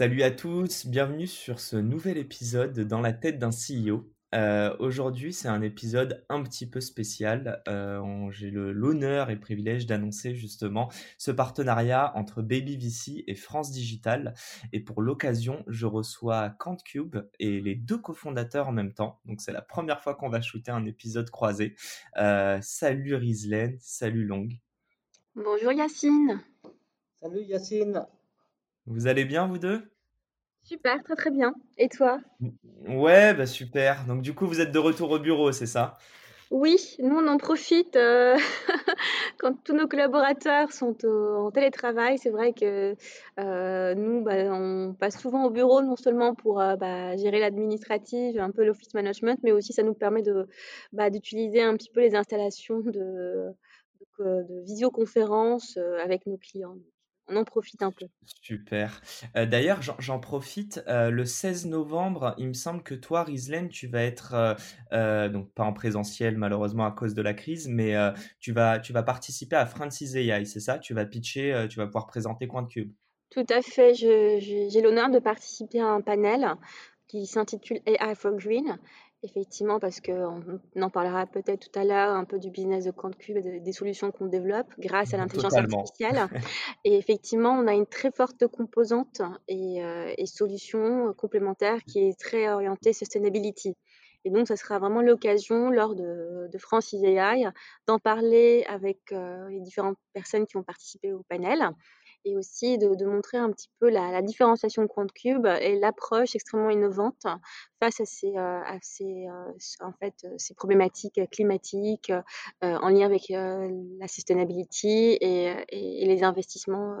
Salut à tous, bienvenue sur ce nouvel épisode dans la tête d'un CEO. Euh, aujourd'hui, c'est un épisode un petit peu spécial. Euh, j'ai l'honneur et le privilège d'annoncer justement ce partenariat entre Baby VC et France Digital. Et pour l'occasion, je reçois Cube et les deux cofondateurs en même temps. Donc, c'est la première fois qu'on va shooter un épisode croisé. Euh, salut Rizlen, salut Long. Bonjour Yacine. Salut Yacine. Vous allez bien, vous deux? Super, très très bien. Et toi? Ouais, bah super. Donc du coup, vous êtes de retour au bureau, c'est ça? Oui, nous on en profite euh, quand tous nos collaborateurs sont en télétravail. C'est vrai que euh, nous, bah, on passe souvent au bureau, non seulement pour euh, bah, gérer l'administratif, un peu l'office management, mais aussi ça nous permet de, bah, d'utiliser un petit peu les installations de, de, de visioconférence avec nos clients on en profite un peu. Super. Euh, d'ailleurs, j'en profite. Euh, le 16 novembre, il me semble que toi, Rizlen, tu vas être, euh, donc pas en présentiel malheureusement à cause de la crise, mais tu, vas, tu vas participer à Francis AI, c'est ça? Tu vas pitcher, tu vas pouvoir présenter Cube. Tout à fait. J'ai l'honneur de participer à un panel qui s'intitule AI for Green Effectivement, parce qu'on en parlera peut-être tout à l'heure un peu du business de CompteCube et des solutions qu'on développe grâce à l'intelligence artificielle. Et effectivement, on a une très forte composante et, euh, et solution complémentaire qui est très orientée sustainability. Et donc, ça sera vraiment l'occasion, lors de, de Francis AI, d'en parler avec euh, les différentes personnes qui ont participé au panel et aussi de, montrer un petit peu la, différenciation de Cube et l'approche extrêmement innovante face à ces, euh, à ces, euh, en fait, euh, ces problématiques climatiques en lien avec la sustainability et, et, les investissements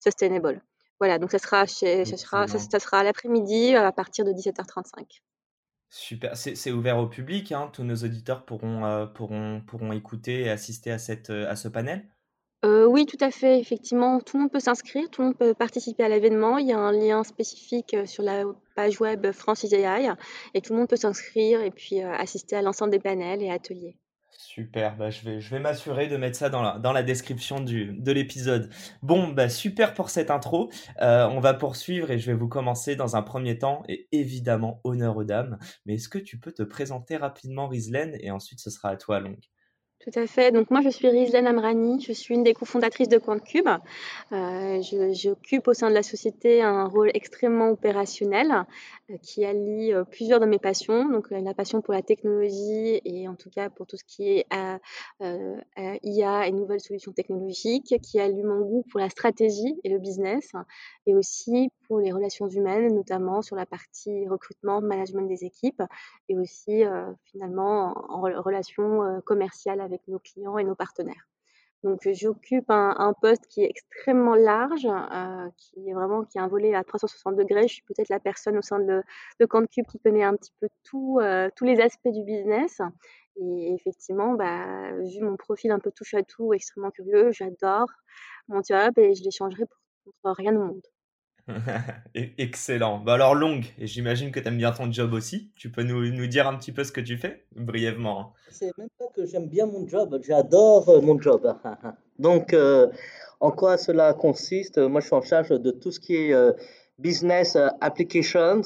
sustainable. Voilà, donc ça sera, chez, ça sera, ça, sera à l'après-midi à partir de 17h35. Super, c'est ouvert au public, hein. tous nos auditeurs pourront, pourront, pourront écouter et assister à, cette, à ce panel euh, oui, tout à fait. Effectivement, tout le monde peut s'inscrire, tout le monde peut participer à l'événement. Il y a un lien spécifique euh, sur la page web Francis AI et tout le monde peut s'inscrire et puis euh, assister à l'ensemble des panels et ateliers. Super, bah, je vais, m'assurer de mettre ça dans la, description de l'épisode. Bon, bah, super pour cette intro. on va poursuivre et je vais vous commencer dans un premier temps et évidemment honneur aux dames. Mais est-ce que tu peux te présenter rapidement Rizlen et ensuite ce sera à toi Long tout à fait. Donc moi, je suis Rizlan Amrani, je suis une des cofondatrices de QuantCube. Euh, J'occupe au sein de la société un rôle extrêmement opérationnel euh, qui allie euh, plusieurs de mes passions. Donc la passion pour la technologie et en tout cas pour tout ce qui est IA et nouvelles solutions technologiques, qui allie mon goût pour la stratégie et le business et aussi pour les relations humaines, notamment sur la partie recrutement, management des équipes et aussi finalement en, en relation commerciale avec nos clients et nos partenaires. Donc, j'occupe un, poste qui est extrêmement large, euh, qui est vraiment qui a un volet à 360 degrés. Je suis peut-être la personne au sein de, de CantCube qui connaît un petit peu tout, euh, tous les aspects du business. Et effectivement, bah, vu mon profil un peu touche à tout, extrêmement curieux, j'adore mon job et je l'échangerai pour rien au monde. Excellent. Bah alors longue, et j'imagine que tu aimes bien ton job aussi. Tu peux nous, nous, dire un petit peu ce que tu fais, brièvement. Hein. C'est même pas que j'aime bien mon job, j'adore euh, mon job. Donc, euh, en quoi cela consiste? Moi, je suis en charge de tout ce qui est euh, business applications,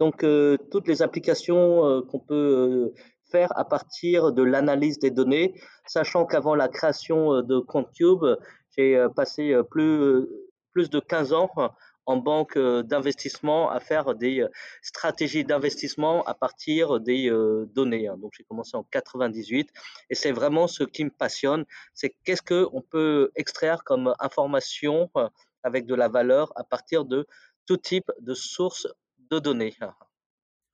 donc toutes les applications qu'on peut faire à partir de l'analyse des données, sachant qu'avant la création de ComptCube, j'ai passé plus, plus de 15 ans en banque euh, d'investissement à faire des euh, stratégies d'investissement à partir des euh, données. Hein. Donc j'ai commencé en 98 et c'est vraiment ce qui me passionne, c'est qu'est-ce qu'on peut extraire comme information avec de la valeur à partir de tout type de sources de données.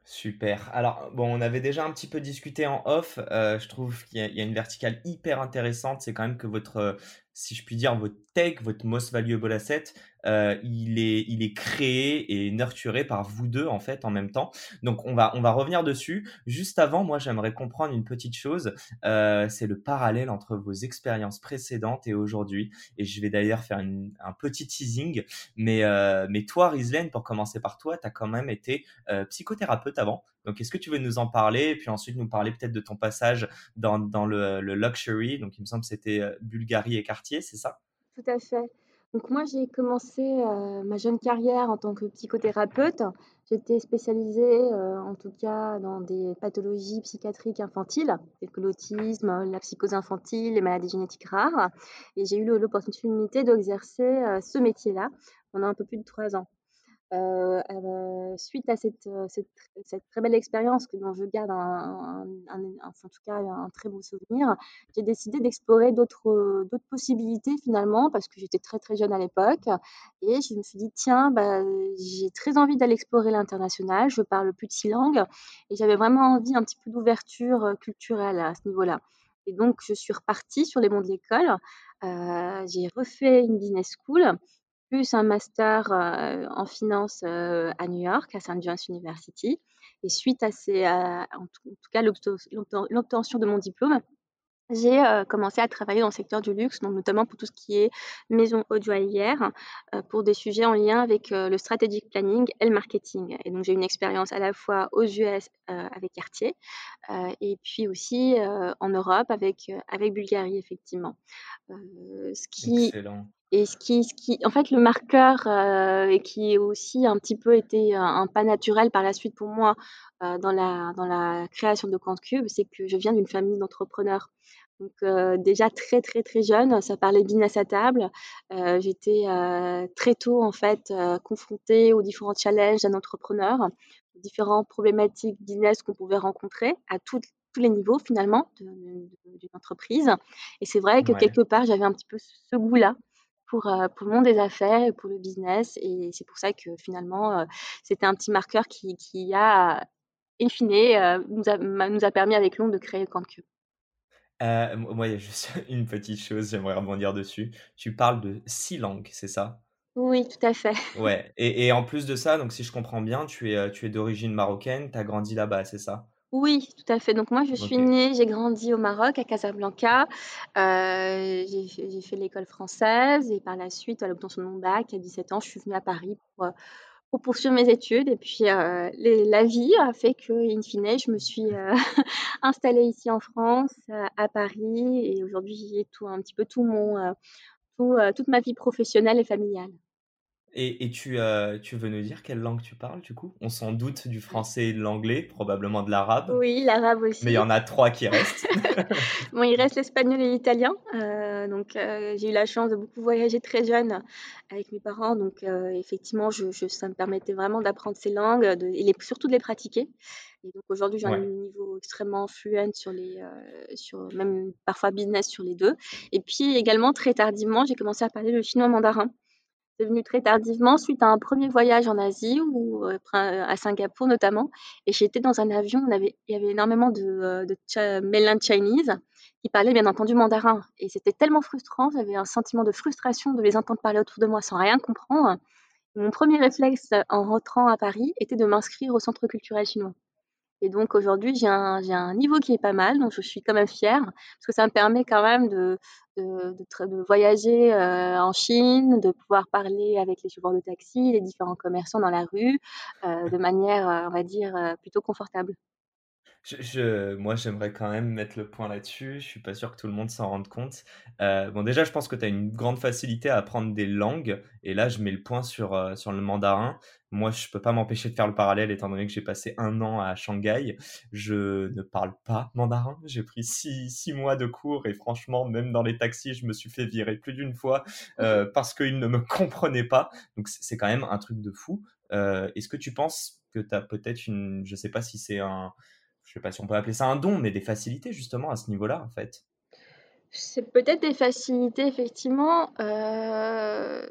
Super. Alors, bon, on avait déjà un petit peu discuté en off. je trouve qu'il y, a une verticale hyper intéressante. C'est quand même que votre si je puis dire, votre tech, votre most valuable asset, euh, il, est, il est créé et nurturé par vous deux en fait en même temps. Donc on va, on va revenir dessus. Juste avant, moi j'aimerais comprendre une petite chose. Euh, c'est le parallèle entre vos expériences précédentes et aujourd'hui. Et je vais d'ailleurs faire un petit teasing. Mais, euh, mais toi, Rizlen, pour commencer par toi, tu as quand même été psychothérapeute avant. Donc, est-ce que tu veux nous en parler et puis ensuite nous parler peut-être de ton passage dans, dans le, le, luxury? Donc, il me semble que c'était Bulgarie et Cartier, c'est ça? Tout à fait. Donc moi, j'ai commencé euh, ma jeune carrière en tant que psychothérapeute. J'étais spécialisée, euh, en tout cas, dans des pathologies psychiatriques infantiles, telles que l'autisme, la psychose infantile, les maladies génétiques rares. Et j'ai eu l'opportunité d'exercer euh, ce métier-là pendant un peu plus de trois ans. Euh, euh, suite à cette, euh, cette, très belle expérience que dont je garde un, en tout cas un très beau souvenir, j'ai décidé d'explorer d'autres d'autres possibilités finalement parce que j'étais très très jeune à l'époque. Et je me suis dit tiens bah, j'ai très envie d'aller explorer l'international, je parle plus de six langues. Et j'avais vraiment envie un petit peu d'ouverture culturelle à ce niveau-là. Et donc je suis repartie sur les monts de l'école, euh, j'ai refait une business school plus un master en finance à New York, à St. John's University. Et suite à ces, en, tout, cas l'obtention de mon diplôme, j'ai commencé à travailler dans le secteur du luxe, donc notamment pour tout ce qui est maison joaillière, pour des sujets en lien avec le strategic planning et le marketing. Et donc j'ai une expérience à la fois aux US avec Cartier et puis aussi en Europe avec, avec Bulgarie, effectivement. ce qui, Excellent. Et ce qui, ce qui, en fait, le marqueur euh, et qui est aussi un petit peu été un, pas naturel par la suite pour moi euh, dans, la, dans la création de Compte Cube, c'est que je viens d'une famille d'entrepreneurs. Donc euh, déjà très très très jeune, ça parlait business à table. Euh, J'étais euh, très tôt en fait confrontée aux différents challenges d'un entrepreneur, aux différentes problématiques business qu'on pouvait rencontrer à tous les niveaux finalement d'une entreprise. Et c'est vrai que quelque part j'avais un petit peu ce goût-là pour, euh, pour le monde des affaires et pour le business. Et c'est pour ça que finalement, euh, c'était un petit marqueur qui, qui a, in fine, euh, nous, a, nous a permis avec Londres de créer CanQ. Euh, moi, il y a juste une petite chose, j'aimerais rebondir dessus. Tu parles de six langues, c'est ça? Oui, tout à fait. Ouais, et, et, en plus de ça, donc si je comprends bien, tu es, tu es d'origine marocaine, tu as grandi là-bas, c'est ça? Oui, tout à fait. Donc moi, je suis née, j'ai grandi au Maroc, à Casablanca. Euh, j'ai fait l'école française et par la suite, à l'obtention de mon bac, à 17 ans, je suis venue à Paris pour, euh, poursuivre mes études. Et puis, euh, la vie a fait que, in fine, je me suis installée ici en France, à Paris. Et aujourd'hui, j'y ai tout, un petit peu tout mon, toute ma vie professionnelle et familiale. Et, tu, euh, tu veux nous dire quelle langue tu parles du coup? On s'en doute du français et de l'anglais, probablement de l'arabe. Oui, l'arabe aussi. Mais il y en a trois qui restent. bon, il reste l'espagnol et l'italien. Euh, donc, euh, j'ai eu la chance de beaucoup voyager très jeune avec mes parents. Donc, effectivement, je, ça me permettait vraiment d'apprendre ces langues de, et surtout de les pratiquer. Et donc, aujourd'hui, j'ai un niveau extrêmement fluent sur les, sur même parfois business sur les deux. Et puis, également, très tardivement, j'ai commencé à parler le chinois mandarin. C'est venu très tardivement suite à un premier voyage en Asie ou euh, à Singapour notamment. Et j'étais dans un avion, il y avait énormément de, euh, de mainland Chinese qui parlaient bien entendu mandarin. Et c'était tellement frustrant, j'avais un sentiment de frustration de les entendre parler autour de moi sans rien comprendre. Mon premier réflexe en rentrant à Paris était de m'inscrire au centre culturel chinois. Et donc aujourd'hui, j'ai un, un, niveau qui est pas mal, donc je suis quand même fière, parce que ça me permet quand même de, de, de, voyager euh, en Chine, de pouvoir parler avec les chauffeurs de taxi, les différents commerçants dans la rue, euh, de manière, euh, on va dire, euh, plutôt confortable. Je, moi, j'aimerais quand même mettre le point là-dessus. Je suis pas sûr que tout le monde s'en rende compte. Euh, bon, déjà, je pense que tu as une grande facilité à apprendre des langues. Et là, je mets le point sur, euh, sur le mandarin. Moi, je peux pas m'empêcher de faire le parallèle étant donné que j'ai passé un an à Shanghai. Je ne parle pas mandarin. J'ai pris six, six mois de cours et franchement, même dans les taxis, je me suis fait virer plus d'une fois euh, parce qu'ils ne me comprenaient pas. Donc, c'est quand même un truc de fou. Est-ce que tu penses que tu as peut-être une... Je sais pas si c'est un je sais pas si on peut appeler ça un don, mais des facilités justement à ce niveau-là, en fait. C'est peut-être des facilités, effectivement. Euh,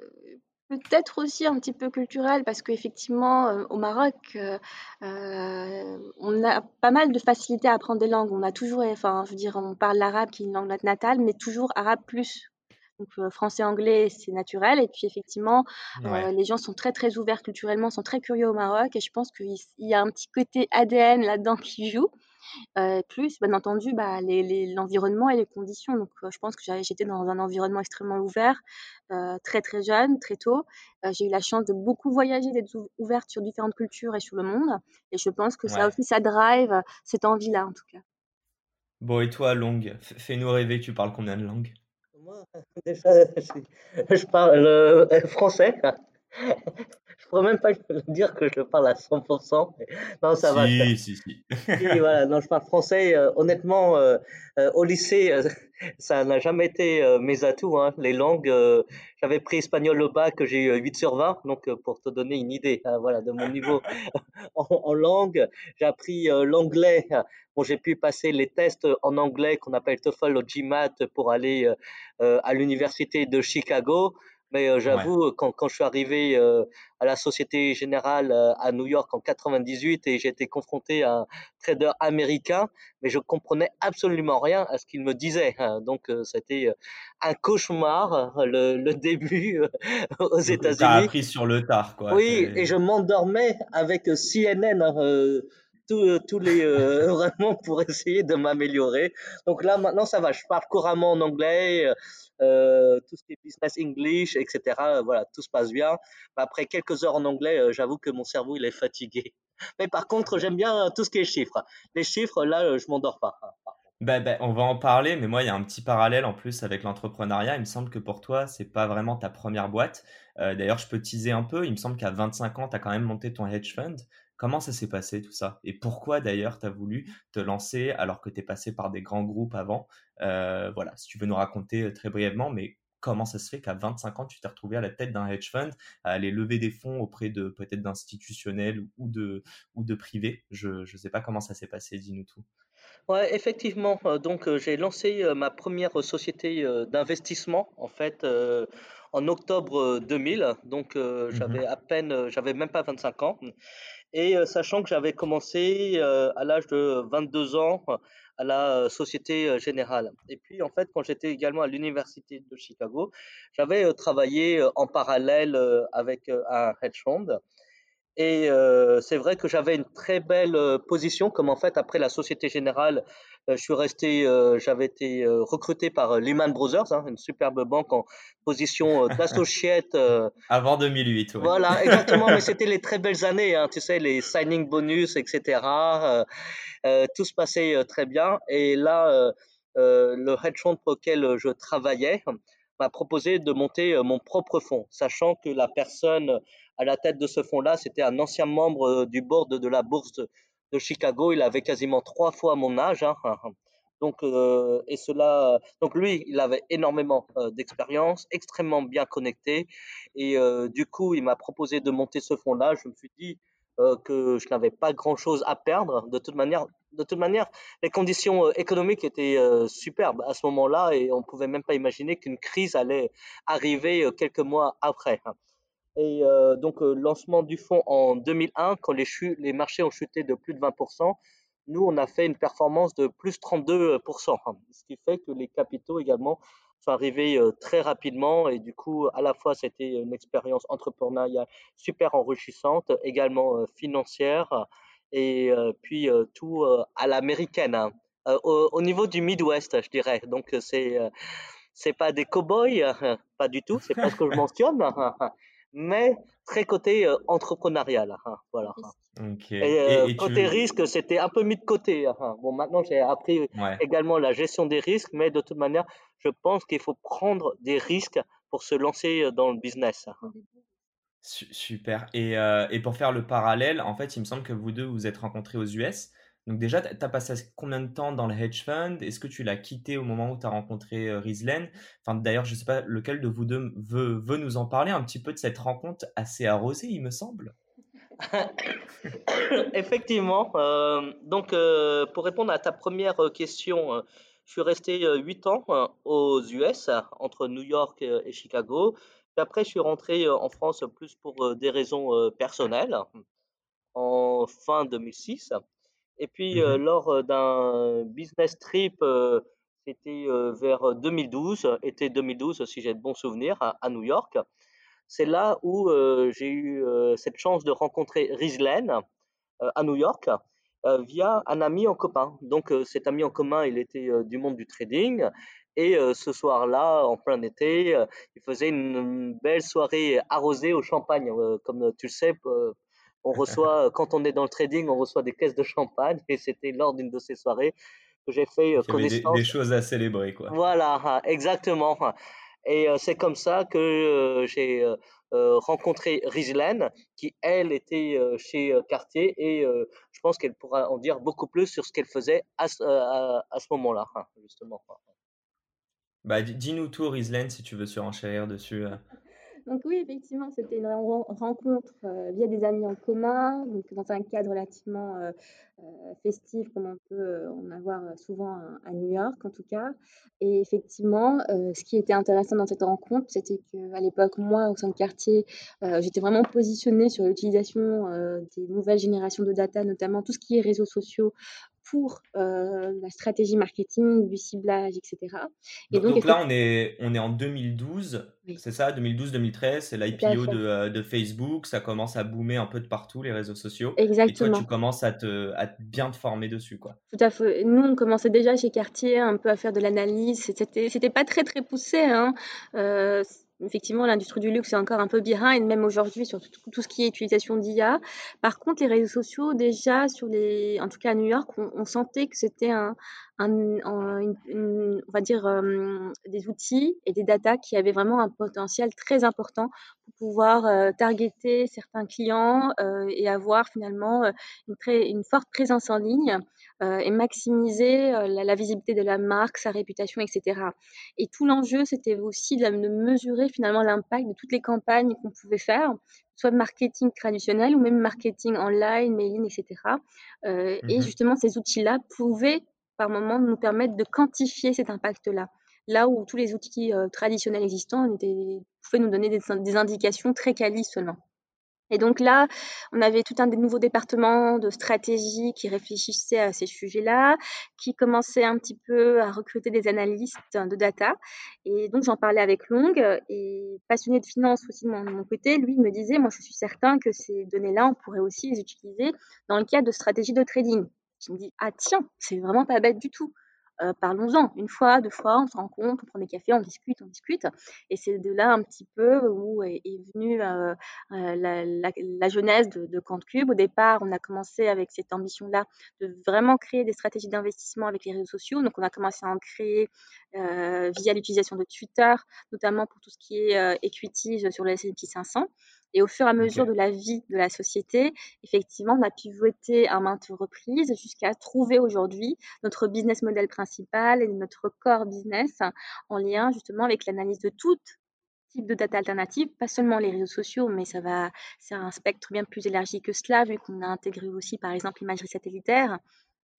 peut-être aussi un petit peu culturel, parce qu'effectivement, euh, au Maroc, euh, on a pas mal de facilité à apprendre des langues. On a toujours, enfin, je veux dire, on parle l'arabe qui est une langue natale, mais toujours arabe plus Donc français-anglais, c'est naturel. Et puis effectivement, les gens sont très très ouverts culturellement, sont très curieux au Maroc. Et je pense qu'il y a un petit côté ADN là-dedans qui joue. plus, bien entendu, bah, l'environnement et les conditions. Donc, je pense que j'étais dans un environnement extrêmement ouvert, très très jeune, très tôt. j'ai eu la chance de beaucoup voyager, d'être ouverte sur différentes cultures et sur le monde. Et je pense que ça aussi, ça drive cette envie-là, en tout cas. Bon, et toi, Long, fais-nous rêver, tu parles combien de langues? Moi, déjà, je, parle français. Je pourrais même pas dire que je parle à 100%. Non, ça va. Si, si, si. voilà, non, je parle français. Euh, honnêtement, euh, euh, au lycée, ça n'a jamais été mes atouts. Hein. Les langues, j'avais pris espagnol au bac, j'ai eu 8 sur 20. Donc, pour te donner une idée hein, voilà, de mon niveau en, en, langue, j'ai appris l'anglais. Bon, j'ai pu passer les tests en anglais qu'on appelle TOEFL ou GMAT pour aller à l'université de Chicago. Mais euh, j'avoue, quand, quand, je suis arrivé euh, à la Société Générale euh, à New York en 98 et j'ai été confronté à un trader américain, mais je comprenais absolument rien à ce qu'il me disait. Hein. Donc, c'était un cauchemar le, le début aux États-Unis. Tu as appris sur le tard, quoi. Oui, et je m'endormais avec CNN. Hein, tous, les vraiment pour essayer de m'améliorer. Donc là maintenant ça va, je parle couramment en anglais, euh, tout ce qui est business English, etc. Euh, voilà, tout se passe bien. Après quelques heures en anglais, euh, j'avoue que mon cerveau il est fatigué. Mais par contre, j'aime bien tout ce qui est chiffres. Les chiffres, là, je m'endors pas. Ben, ben, on va en parler, mais moi, il y a un petit parallèle en plus avec l'entrepreneuriat. Il me semble que pour toi, c'est pas vraiment ta première boîte. D'ailleurs, je peux teaser un peu. Il me semble qu'à 25 ans, tu as quand même monté ton hedge fund. Comment ça s'est passé tout ça? Et pourquoi d'ailleurs tu as voulu te lancer alors que tu es passé par des grands groupes avant? Euh, Voilà, si tu veux nous raconter euh, très brièvement, mais comment ça se fait qu'à 25 ans tu t'es retrouvé à la tête d'un hedge fund, à aller lever des fonds auprès de peut-être d'institutionnels ou de, ou de privés? Je ne sais pas comment ça s'est passé, dis-nous tout. Ouais, effectivement. Euh, donc, j'ai lancé ma première société d'investissement, en fait, en octobre 2000. Donc, mmh j'avais à peine, j'avais même pas 25 ans. Et euh, sachant que j'avais commencé euh, à l'âge de 22 ans à la euh, Société Générale. Et puis, en fait, quand j'étais également à l'Université de Chicago, j'avais travaillé en parallèle avec un hedge fund. Et c'est vrai que j'avais une très belle position, comme en fait, après la Société Générale, je suis resté, j'avais été recruté par Lehman Brothers, hein, une superbe banque en position d'associate. Avant 2008, oui. Voilà, exactement, mais c'était les très belles années, hein, tu sais, les signing bonus, etc. tout se passait très bien. Et là, le hedge fund pour lequel je travaillais m'a proposé de monter mon propre fonds, sachant que la personne à la tête de ce fonds-là, c'était un ancien membre euh, du board de la bourse de Chicago. Il avait quasiment trois fois mon âge. Hein. Donc, euh, et cela, donc lui, il avait énormément euh, d'expérience, extrêmement bien connecté, et du coup, il m'a proposé de monter ce fonds-là. Je me suis dit que je n'avais pas grand-chose à perdre. De toute manière, de toute manière, les conditions économiques étaient superbes à ce moment-là, et on pouvait même pas imaginer qu'une crise allait arriver quelques mois après. Et euh, donc, euh, lancement du fonds en 2001, quand les, marchés ont chuté de plus de 20%, nous, on a fait une performance de plus 32%, hein, ce qui fait que les capitaux également sont arrivés euh, très rapidement et du coup, à la fois, c'était une expérience entrepreneuriale super enrichissante, également financière et puis tout à l'américaine, hein. au, au, niveau du Midwest, je dirais. Donc, c'est c'est pas des cow-boys, pas du tout, c'est pas ce que je mentionne, mais très côté euh, entrepreneurial. Hein, voilà. Et, euh, côté risque, c'était un peu mis de côté. Hein. Bon, maintenant, j'ai appris également la gestion des risques, mais de toute manière, je pense qu'il faut prendre des risques pour se lancer euh, dans le business. Hein. Super. Et, et, pour faire le parallèle, en fait, il me semble que vous deux vous êtes rencontrés aux US. Donc déjà, tu as passé combien de temps dans le hedge fund? Est-ce que tu l'as quitté au moment où tu as rencontré euh, Enfin, d'ailleurs, je ne sais pas lequel de vous deux veut, veut, nous en parler un petit peu de cette rencontre assez arrosée, il me semble. Effectivement. Euh, donc, euh, pour répondre à ta première question, euh, je suis resté 8 ans aux US, entre New York et Chicago. Puis après, je suis rentré en France plus pour des raisons personnelles en fin 2006. Et puis, mmh lors d'un business trip, c'était vers 2012, été 2012 si j'ai de bons souvenirs, à, New York. C'est là où j'ai eu cette chance de rencontrer Rizlen à New York via un ami en commun. Donc cet ami en commun, il était du monde du trading et ce soir-là, en plein été, il faisait une, belle soirée arrosée au champagne. comme tu le sais, on reçoit, quand on est dans le trading, on reçoit des caisses de champagne. Et c'était lors d'une de ces soirées que j'ai fait connaissance. Des, des, choses à célébrer, quoi. Voilà, exactement. Et c'est comme ça que j'ai rencontré Rizlen, qui elle était chez Cartier, et je pense qu'elle pourra en dire beaucoup plus sur ce qu'elle faisait à, à ce moment-là, hein, justement. Bah, dis-nous tout, Rizlen, si tu veux surenchérir dessus. Euh. Donc oui, effectivement, c'était une rencontre euh, via des amis en commun, donc dans un cadre relativement euh, festif comme on peut en avoir souvent à New York en tout cas. Et effectivement, ce qui était intéressant dans cette rencontre, c'était qu'à l'époque, moi, au sein de quartier, j'étais vraiment positionnée sur l'utilisation des nouvelles générations de data, notamment tout ce qui est réseaux sociaux pour euh, la stratégie marketing, du ciblage, etc. Et donc, donc, là, on est, on est en 2012, c'est ça, 2012-2013, c'est l'IPO de, euh, de, Facebook, ça commence à boomer un peu de partout, les réseaux sociaux. Exactement. Et toi, tu commences à, te, à bien te former dessus, quoi. Tout à fait. Nous, on commençait déjà chez Cartier un peu à faire de l'analyse, c'était, c'était pas très, très poussé, hein. Euh, effectivement, l'industrie du luxe est encore un peu behind, même aujourd'hui, sur tout, ce qui est utilisation d'IA. Par contre, les réseaux sociaux, déjà, sur les, en tout cas à New York, on, sentait que c'était un, on va dire, euh, des outils et des datas qui avaient vraiment un potentiel très important pour pouvoir euh, targeter certains clients euh, et avoir finalement une, très, une forte présence en ligne et maximiser la, visibilité de la marque, sa réputation, etc. Et tout l'enjeu, c'était aussi de, mesurer finalement l'impact de toutes les campagnes qu'on pouvait faire, soit marketing traditionnel ou même marketing online, mailing, etc. Euh, et mmh justement, ces outils-là pouvaient par moment nous permettre de quantifier cet impact-là. Là où tous les outils traditionnels existants pouvaient nous donner des, indications très quali seulement. Et donc là, on avait tout un des nouveaux départements de stratégie qui réfléchissaient à ces sujets-là, qui commençaient un petit peu à recruter des analystes de data. Et donc j'en parlais avec Long et passionné de finance aussi de mon, côté, lui me disait, moi je suis certain que ces données-là, on pourrait aussi les utiliser dans le cadre de stratégie de trading. Je me dis, ah tiens, c'est vraiment pas bête du tout. Euh, parlons-en. Une fois, deux fois, on se rencontre, on prend des cafés, on discute, on discute. Et c'est de là un petit peu où est, venue euh, euh, la, la, genèse de, de Cube. Au départ, on a commencé avec cette ambition-là de vraiment créer des stratégies d'investissement avec les réseaux sociaux. Donc, on a commencé à en créer via l'utilisation de Twitter, notamment pour tout ce qui est equities sur le S&P 500. Et au fur et à mesure de la vie de la société, effectivement, on a pivoté à maintes reprises jusqu'à trouver aujourd'hui notre business model principal et notre core business en lien justement avec l'analyse de tout type de data alternative, pas seulement les réseaux sociaux, mais ça va, c'est un spectre bien plus élargi que cela, vu qu'on a intégré aussi, par exemple, l'imagerie satellitaire,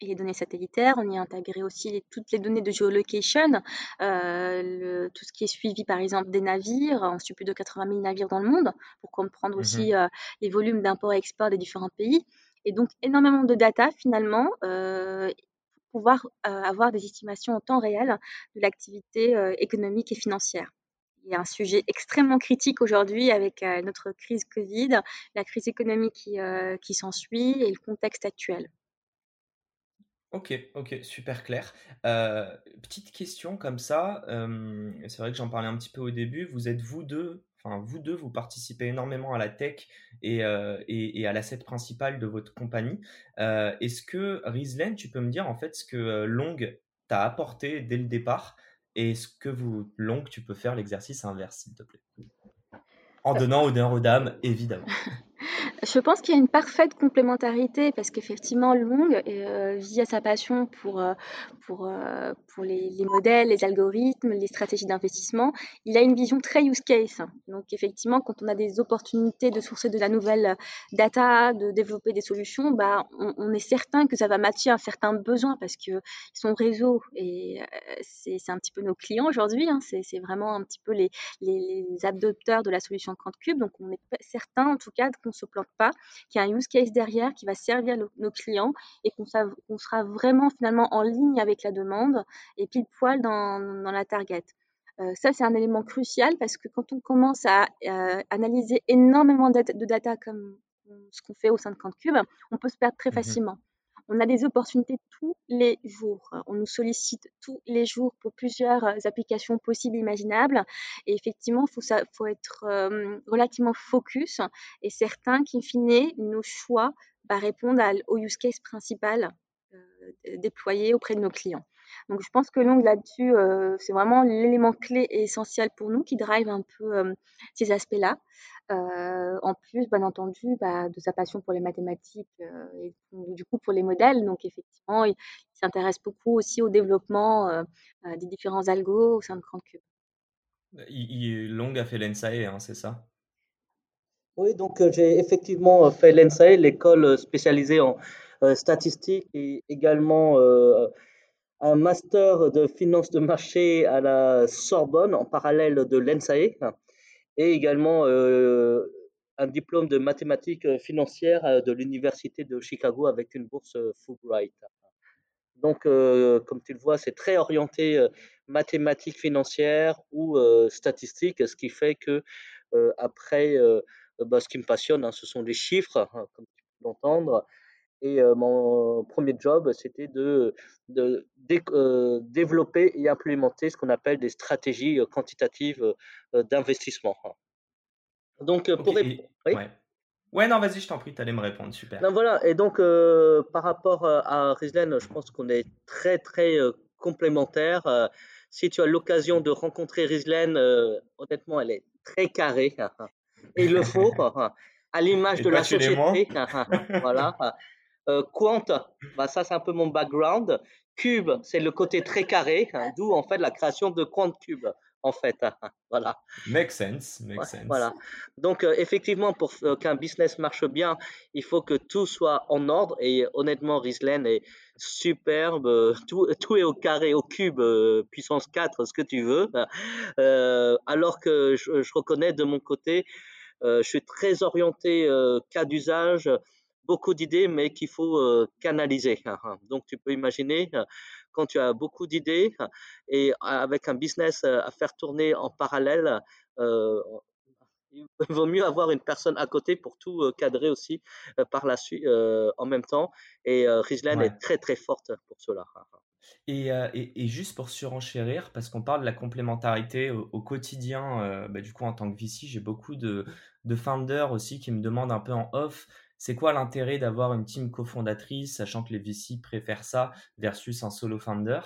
et les données satellitaires. On y a intégré aussi toutes les données de géolocation, euh, tout ce qui est suivi par exemple des navires. On suit plus de 80 000 navires dans le monde pour comprendre aussi mmh euh, les volumes d'import et export des différents pays. Et donc énormément de data finalement euh, pour pouvoir avoir des estimations en temps réel de l'activité économique et financière. Il y a un sujet extrêmement critique aujourd'hui avec notre crise Covid, la crise économique qui, qui s'ensuit et le contexte actuel. Ok, ok, super clair. Euh, petite question comme ça, euh, c'est vrai que j'en parlais un petit peu au début, vous êtes vous deux, enfin vous deux, vous participez énormément à la tech et, euh, et, à l'asset principal de votre compagnie. Est-ce que, Rizlen, tu peux me dire en fait ce que Long t'a apporté dès le départ et ce que vous, Long, tu peux faire l'exercice inverse, s'il te plaît? En donnant honneur aux dames, évidemment. Je pense qu'il y a une parfaite complémentarité parce qu'effectivement, Long euh, vit à sa passion pour, euh, pour, euh, pour les, les, modèles, les algorithmes, les stratégies d'investissement. Il a une vision très use case. Donc, effectivement, quand on a des opportunités de sourcer de la nouvelle data, de développer des solutions, bah, on, est certain que ça va matcher un certain besoin parce que son réseau, et c'est un petit peu nos clients aujourd'hui, hein, c'est vraiment un petit peu les, les, adopteurs de la solution Cube. Donc, on est certain, en tout cas, qu'on se plante pas, qu'il y a un use case derrière qui va servir nos clients et qu'on sera vraiment finalement en ligne avec la demande et pile poil dans, dans la target. Euh, ça, c'est un élément crucial parce que quand on commence à euh, analyser énormément de, data comme ce qu'on fait au sein de CantCube, on peut se perdre très mmh facilement. On a des opportunités tous les jours. On nous sollicite tous les jours pour plusieurs euh, applications possibles, imaginables. Et effectivement, il faut, faut, être relativement focus et certain qu'in fine, nos choix bah, répondent au use case principal déployé auprès de nos clients. Donc je pense que Long là-dessus, euh, c'est vraiment l'élément clé et essentiel pour nous qui drive un peu euh, ces aspects-là. Euh, en plus, bien entendu, bah, de sa passion pour les mathématiques et du coup pour les modèles. Donc effectivement, il, s'intéresse beaucoup aussi au développement des différents algos au sein de CrantCube. Long a fait l'ENSAE, hein, c'est ça? Oui, donc j'ai effectivement fait l'ENSAE, l'école spécialisée en statistiques et également un master de finance de marché à la Sorbonne en parallèle de l'ENSAE et également euh, un diplôme de mathématiques financières euh, de l'Université de Chicago avec une bourse Fulbright. Donc, euh, comme tu le vois, c'est très orienté mathématiques financières ou statistiques, ce qui fait que après, bah, ce qui me passionne, hein, ce sont les chiffres, hein, comme tu peux l'entendre, et mon premier job, c'était de, de, développer et implémenter ce qu'on appelle des stratégies quantitatives d'investissement. Donc, pour oui? ouais. non, vas-y, je t'en prie, tu allais me répondre, super. Non, voilà, et donc, par rapport à Rislen, je pense qu'on est très, très complémentaires. si tu as l'occasion de rencontrer Rislen, honnêtement, elle est très carrée. et il le faut, à l'image de la société. voilà. Euh, quant, bah, ça c'est un peu mon background. Cube, c'est le côté très carré, hein, d'où en fait la création de Quant Cube en fait. voilà. Make sense, make sense. Voilà. Donc euh, effectivement, pour euh, qu'un business marche bien, il faut que tout soit en ordre. Et honnêtement, Rislen est superbe. Tout, tout est au carré, au cube, puissance 4, ce que tu veux. alors que je, je, reconnais de mon côté, je suis très orienté cas d'usage beaucoup d'idées, mais qu'il faut euh, canaliser. Donc, tu peux imaginer quand tu as beaucoup d'idées et avec un business à faire tourner en parallèle, il vaut mieux avoir une personne à côté pour tout cadrer aussi par la suite en même temps. Et Rislen est très très forte pour cela. Et, et, juste pour surenchérir, parce qu'on parle de la complémentarité au, quotidien, bah, du coup en tant que VC, j'ai beaucoup de, de founders aussi qui me demandent un peu en off c'est quoi l'intérêt d'avoir une team cofondatrice, sachant que les VC préfèrent ça versus un solo founder?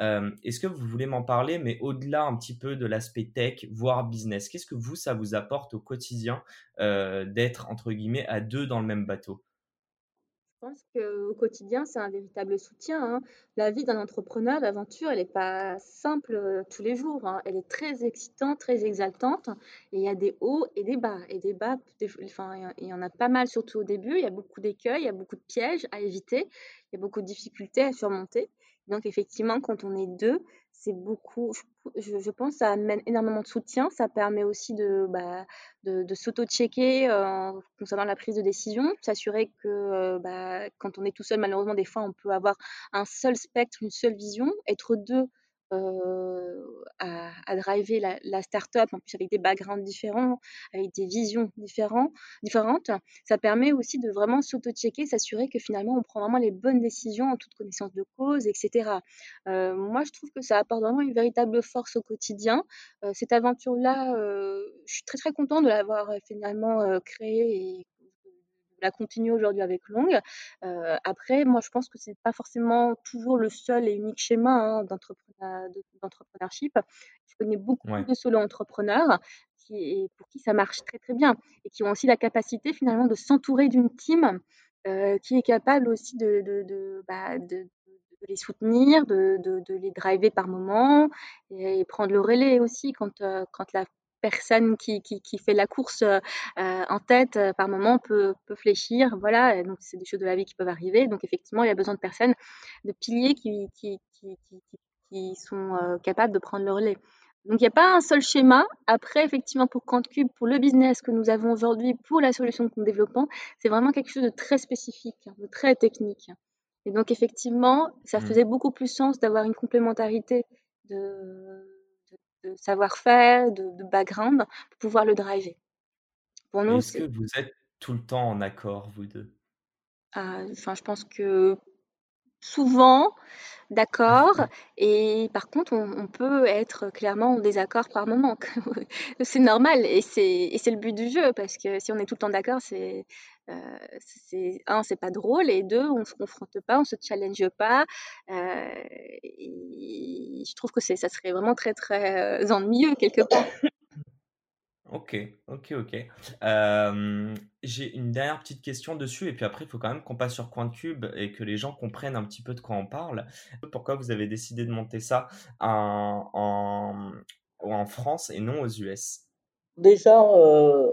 Euh, Est-ce que vous voulez m'en parler, mais au-delà un petit peu de l'aspect tech, voire business Qu'est-ce que vous, ça vous apporte au quotidien euh, d'être, entre guillemets, à deux dans le même bateau? Pense qu'au quotidien, c'est un véritable soutien. Hein. La vie d'un entrepreneur, l'aventure, elle n'est pas simple euh, tous les jours. Hein. Elle est très excitante, très exaltante. Et il y a des hauts et des bas. Et des bas, enfin, il y en a pas mal, surtout au début. Il y a beaucoup d'écueils, il y a beaucoup de pièges à éviter, il y a beaucoup de difficultés à surmonter. Donc, effectivement, quand on est deux, c'est beaucoup, je, pense, ça amène énormément de soutien. Ça permet aussi de, bah, s'auto-checker euh, concernant la prise de décision, s'assurer que euh, bah, quand on est tout seul, malheureusement, des fois, on peut avoir un seul spectre, une seule vision. Être deux, à, à, driver la, la start-up, en plus avec des backgrounds différents, avec des visions différents, différentes. Ça permet aussi de vraiment s'auto-checker, s'assurer que finalement on prend vraiment les bonnes décisions en toute connaissance de cause, etc. Euh, moi, je trouve que ça apporte vraiment une véritable force au quotidien. Euh, cette aventure-là, euh, je suis très très contente de l'avoir euh, finalement euh, créée et la continuer aujourd'hui avec Long. Euh, après, moi, je pense que c'est pas forcément toujours le seul et unique schéma hein, d'entrepreneurship. Je connais beaucoup de solo-entrepreneurs qui, pour qui ça marche très très bien et qui ont aussi la capacité finalement de s'entourer d'une team euh, qui est capable aussi de, de, de, bah, de les soutenir, de, de, les driver par moment et, prendre le relais aussi quand, euh, quand la personne qui, qui, qui, fait la course euh, en tête, euh, par moment, peut, peut fléchir. Voilà, donc c'est des choses de la vie qui peuvent arriver. Donc effectivement, il y a besoin de personnes, de piliers qui, qui, qui sont euh, capables de prendre le relais. Donc il n'y a pas un seul schéma. Après, effectivement, pour CantCube, pour le business que nous avons aujourd'hui, pour la solution que nous développons, c'est vraiment quelque chose de très spécifique, de très technique. Et donc, effectivement, ça Mmh. faisait beaucoup plus sens d'avoir une complémentarité de, de, savoir-faire, de, de, background pour pouvoir le driver. Pour nous, Est-ce que vous êtes tout le temps en accord, vous deux? Ah, Enfin, je pense que souvent, d'accord. Et par contre, on, peut être clairement en désaccord par moment. c'est normal et c'est le but du jeu parce que si on est tout le temps d'accord, c'est euh, un, c'est pas drôle et deux, on se confronte pas, on se challenge pas. Euh, et je trouve que ça serait vraiment très très euh, ennuyeux quelque part. Ok, ok, ok. Euh, j'ai une dernière petite question dessus, et puis après, il faut quand même qu'on passe sur CoinCube et que les gens comprennent un petit peu de quoi on parle. Pourquoi vous avez décidé de monter ça en, France et non aux US Déjà, euh,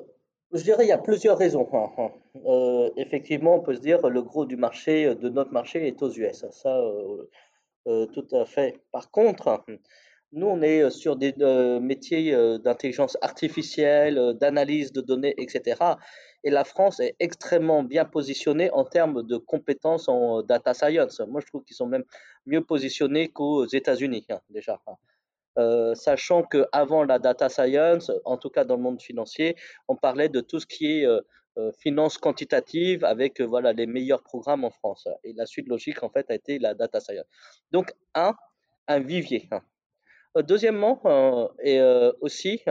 je dirais il y a plusieurs raisons. Hein, hein. Euh, effectivement, on peut se dire le gros du marché, de notre marché, est aux US. Ça, tout à fait. Par contre, nous, on est euh, sur des euh, métiers euh, d'intelligence artificielle, d'analyse de données, etc. Et la France est extrêmement bien positionnée en termes de compétences en data science. Moi, je trouve qu'ils sont même mieux positionnés qu'aux États-Unis, hein, déjà. Sachant qu'avant la data science, en tout cas dans le monde financier, on parlait de tout ce qui est finance quantitative avec voilà les meilleurs programmes en France. Et la suite logique, en fait, a été la data science. Donc, un, un vivier. Hein. Euh, deuxièmement, euh, et euh, aussi,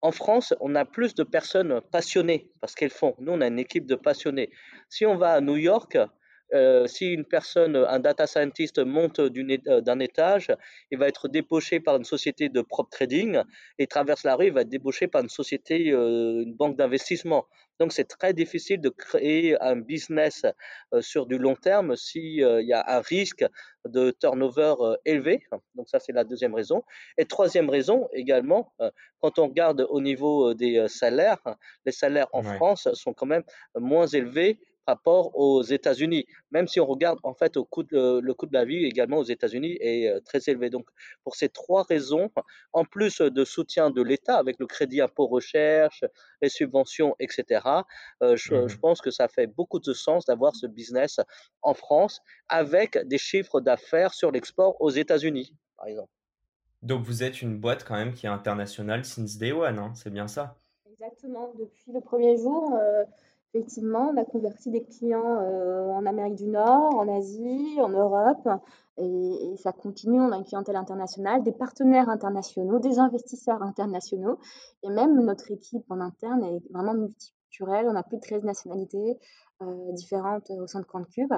en France, on a plus de personnes passionnées parce qu'elles font. Nous, on a une équipe de passionnés. Si on va à New York, si une personne, un data scientist monte d'un étage, il va être débauché par une société de prop trading et traverse la rue, il va être débauché par une société, une banque d'investissement. Donc, c'est très difficile de créer un business euh, sur du long terme s'il euh, y a un risque de turnover euh, élevé. Donc, ça, c'est la deuxième raison. Et troisième raison également, quand on regarde au niveau des salaires, les salaires en France sont quand même moins élevés rapport aux États-Unis. Même si on regarde en fait au coût le coût de la vie également aux États-Unis est euh, très élevé. Donc pour ces trois raisons, en plus de soutien de l'État avec le crédit impôt recherche, les subventions, etc. Euh, je, mmh je, pense que ça fait beaucoup de sens d'avoir ce business en France avec des chiffres d'affaires sur l'export aux États-Unis, par exemple. Donc vous êtes une boîte quand même qui est internationale since day one, hein, c'est bien ça Exactement. Depuis le premier jour, euh, Effectivement, on a converti des clients euh, en Amérique du Nord, en Asie, en Europe, et, ça continue. On a une clientèle internationale, des partenaires internationaux, des investisseurs internationaux, et même notre équipe en interne est vraiment multiculturelle. On a plus de 13 nationalités euh, différentes au sein de CoinCube.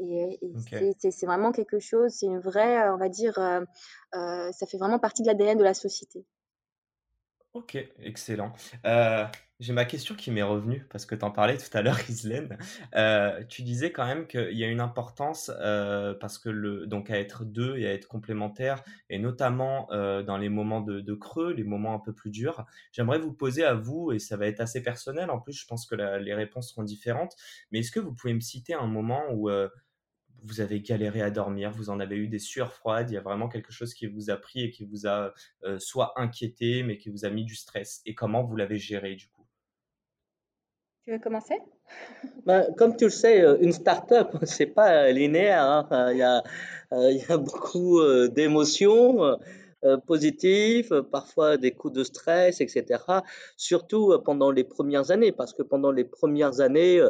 Et, et c'est vraiment quelque chose, c'est une vraie, on va dire, euh, ça fait vraiment partie de l'ADN de la société. Ok, excellent. Euh, j'ai ma question qui m'est revenue parce que tu en parlais tout à l'heure, Islaine. Euh, tu disais quand même qu'il y a une importance euh, parce que le donc à être deux et à être complémentaires et notamment dans les moments de, creux, les moments un peu plus durs. J'aimerais vous poser à vous et ça va être assez personnel. En plus, je pense que les réponses seront différentes. Mais est-ce que vous pouvez me citer un moment où vous avez galéré à dormir, vous en avez eu des sueurs froides, il y a vraiment quelque chose qui vous a pris et qui vous a euh, soit inquiété, mais qui vous a mis du stress. Et comment vous l'avez géré du coup? Tu veux commencer? Ben, Comme tu le sais, euh, une start-up, c'est pas linéaire. Hein. Il, y a, euh, il y a beaucoup d'émotions. Euh, positifs, euh, parfois des coups de stress, etc. Surtout euh, pendant les premières années, parce que pendant les premières années,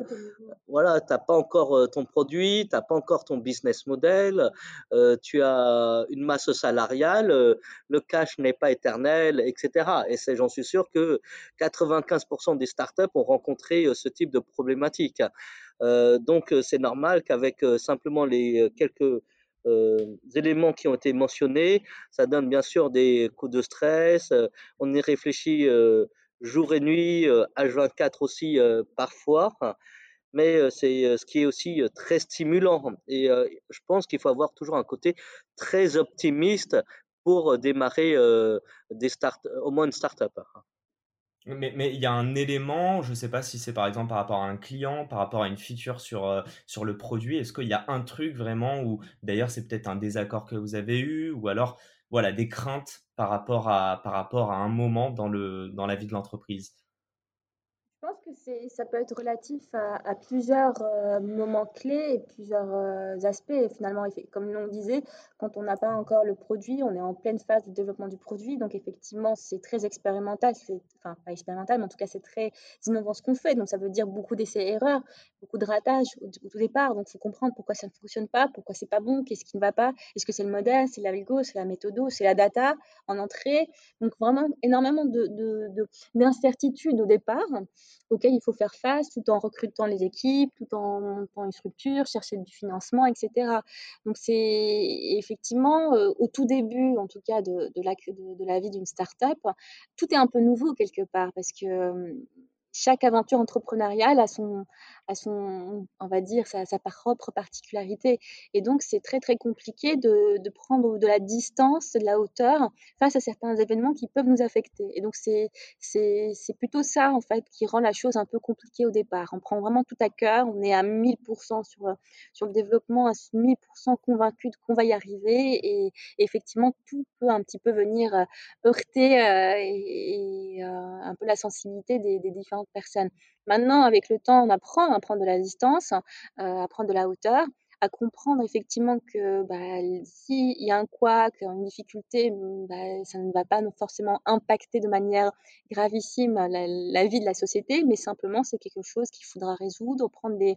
voilà, tu n'as pas encore ton produit, tu n'as pas encore ton business model, tu as une masse salariale, le cash n'est pas éternel, etc. Et c'est, j'en suis sûr que 95% des startups ont rencontré ce type de problématique. donc c'est normal qu'avec simplement les quelques éléments qui ont été mentionnés. Ça donne bien sûr des coups de stress. Euh, on y réfléchit euh, jour et nuit, H24 aussi parfois. Mais c'est ce qui est aussi très stimulant. Et je pense qu'il faut avoir toujours un côté très optimiste pour démarrer des start, au moins une start-up. Mais il y a un élément, je ne sais pas si c'est par exemple par rapport à un client, par rapport à une feature sur, euh, sur le produit. Est-ce qu'il y a un truc vraiment où, d'ailleurs, c'est peut-être un désaccord que vous avez eu, ou alors, voilà, des craintes par rapport à, par rapport à un moment dans, le, dans la vie de l'entreprise? Pense que ça peut être relatif à, plusieurs euh, moments clés et plusieurs euh, aspects. finalement, comme on disait, quand on n'a pas encore le produit, on est en pleine phase de développement du produit. Donc, effectivement, c'est très expérimental. Enfin, pas expérimental, mais en tout cas, c'est très innovant ce qu'on fait. Donc, ça veut dire beaucoup d'essais-erreurs, beaucoup de ratage au, tout départ. Donc, il faut comprendre pourquoi ça ne fonctionne pas, pourquoi c'est pas bon, qu'est-ce qui ne va pas. Est-ce que c'est le modèle, c'est l'algo, c'est la méthode, c'est la data en entrée? Donc, vraiment, énormément de, d'incertitudes au départ auxquels il faut faire face tout en recrutant les équipes, tout en montant une structure, chercher du financement, etc. Donc c'est effectivement euh, au tout début, en tout cas de, de, la, de la vie d'une start-up, tout est un peu nouveau quelque part parce que chaque aventure entrepreneuriale a son, a son on va dire, sa, sa propre particularité. Et donc, c'est très, très compliqué de, prendre de la distance, de la hauteur face à certains événements qui peuvent nous affecter. Et donc, c'est, plutôt ça, en fait, qui rend la chose un peu compliquée au départ. On prend vraiment tout à cœur, on est à 1000% sur, sur le développement, à 1000% convaincu qu'on va y arriver. Et, effectivement, tout peut un petit peu venir euh, heurter euh, et, euh, un peu la sensibilité des différents personnes. Maintenant, avec le temps, on apprend à prendre de la distance, euh, à prendre de la hauteur, à comprendre effectivement que bah, s'il y a un quoi, une difficulté, bah, ça ne va pas forcément impacter de manière gravissime la, vie de la société, mais simplement c'est quelque chose qu'il faudra résoudre, prendre des,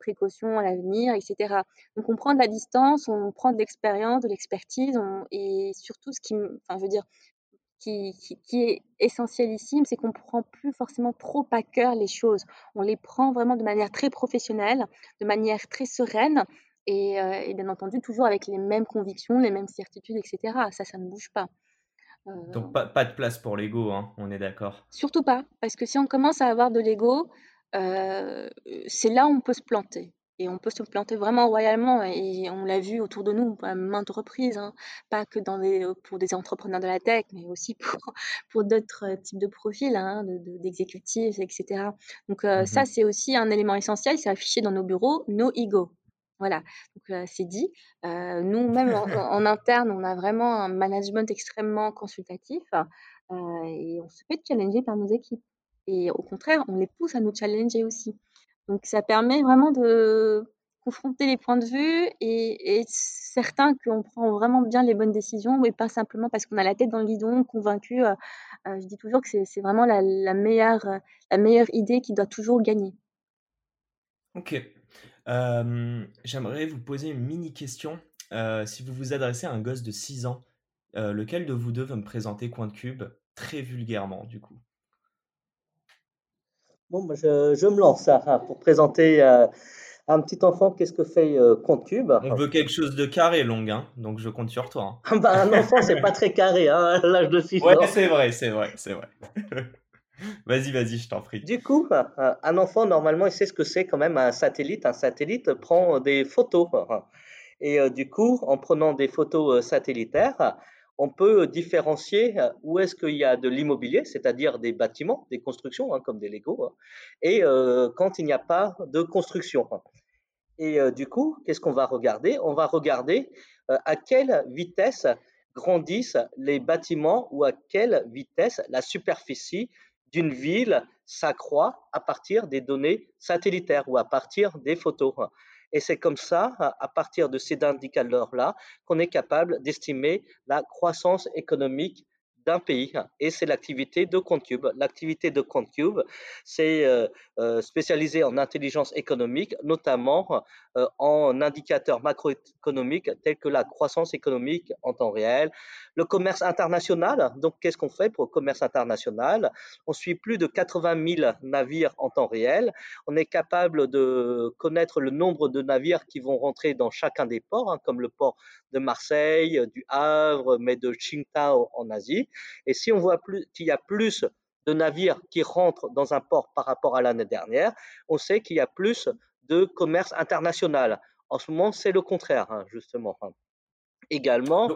précautions à l'avenir, etc. Donc on prend de la distance, on prend de l'expérience, de l'expertise, et surtout ce qui, enfin je veux dire, qui, est essentielissime, c'est qu'on ne prend plus forcément trop à cœur les choses. On les prend vraiment de manière très professionnelle, de manière très sereine, et, euh, bien entendu toujours avec les mêmes convictions, les mêmes certitudes, etc. Ça, ça ne bouge pas. Euh, Donc pas, pas, de place pour l'ego, hein, on est d'accord. Surtout pas, parce que si on commence à avoir de l'ego, euh, c'est là où on peut se planter. Et on peut se planter vraiment royalement et on l'a vu autour de nous à maintes reprises, hein. pas que dans des, pour des entrepreneurs de la tech, mais aussi pour, pour d'autres euh, types de profils, hein, d'exécutifs, etc. Donc euh, ça, mmh c'est aussi un élément essentiel, c'est affiché dans nos bureaux, nos ego. Voilà, donc euh, c'est dit. nous, même en, interne, on a vraiment un management extrêmement consultatif et on se fait challenger par nos équipes. Et au contraire, on les pousse à nous challenger aussi. Donc ça permet vraiment de confronter les points de vue et, être certain qu'on prend vraiment bien les bonnes décisions et pas simplement parce qu'on a la tête dans le guidon, convaincu. Euh, euh, je dis toujours que c'est vraiment la, meilleure, la meilleure idée qui doit toujours gagner. Ok. J'aimerais vous poser une mini question. Euh, si vous vous adressez à un gosse de 6 ans, lequel de vous deux va me présenter Coin de Cube très vulgairement du coup? Bon, je, je, me lance hein, pour présenter euh, un petit enfant qu'est-ce que fait euh. On veut quelque chose de carré, long, hein, donc je compte sur toi. Hein. bah, un enfant, c'est pas très carré hein, à l'âge de 6 ans. Ouais, c'est vrai, c'est vrai, c'est vrai. vas-y, vas-y, je t'en prie. Du coup, euh, un enfant, normalement, il sait ce que c'est quand même un satellite. Un satellite prend des photos. Et du coup, en prenant des photos satellitaires, on peut différencier euh, où est-ce qu'il y a de l'immobilier, c'est-à-dire des bâtiments, des constructions, hein, comme des Lego, hein, et euh, quand il n'y a pas de construction. Et euh, du coup, qu'est-ce qu'on va regarder? On va regarder à quelle vitesse grandissent les bâtiments ou à quelle vitesse la superficie d'une ville s'accroît à partir des données satellitaires ou à partir des photos. Et c'est comme ça, à partir de ces indicateurs-là, qu'on est capable d'estimer la croissance économique d'un pays et c'est l'activité de ComptCube. L'activité de ComptCube, c'est euh, euh, spécialisé en intelligence économique, notamment euh, en indicateurs macroéconomiques tels que la croissance économique en temps réel, le commerce international. Donc, qu'est-ce qu'on fait pour le commerce international? On suit plus de 80 000 navires en temps réel. On est capable de connaître le nombre de navires qui vont rentrer dans chacun des ports, hein, comme le port de Marseille, du Havre, mais de Qingdao en Asie. Et si on voit qu'il y a plus de navires qui rentrent dans un port par rapport à l'année dernière, on sait qu'il y a plus de commerce international. En ce moment, c'est le contraire, hein, justement. Hein. Également,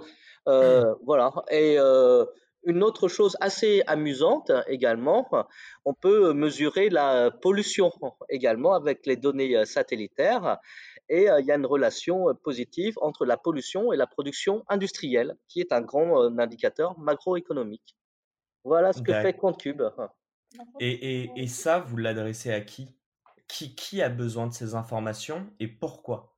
euh, voilà. Et euh, une autre chose assez amusante également, on peut mesurer la pollution également avec les données satellitaires et euh, il y a une relation euh, positive entre la pollution et la production industrielle, qui est un grand euh, indicateur macroéconomique. Voilà ce que fait ComptCube. Et, et, ça, vous l'adressez à qui? Qui, qui a besoin de ces informations et pourquoi?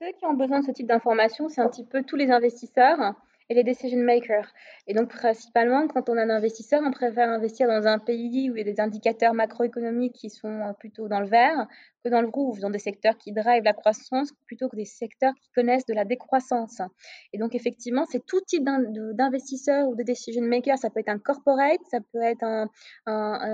Ceux qui ont besoin de ce type d'informations, c'est un petit peu tous les investisseurs et les decision makers. Et donc, principalement, quand on a un investisseur, on préfère investir dans un pays où il y a des indicateurs macroéconomiques qui sont plutôt dans le vert dans le rouge, dans des secteurs qui drivent la croissance plutôt que des secteurs qui connaissent de la décroissance. Et donc, effectivement, c'est tout type d'investisseurs ou de decision makers. Ça peut être un corporate, ça peut être un,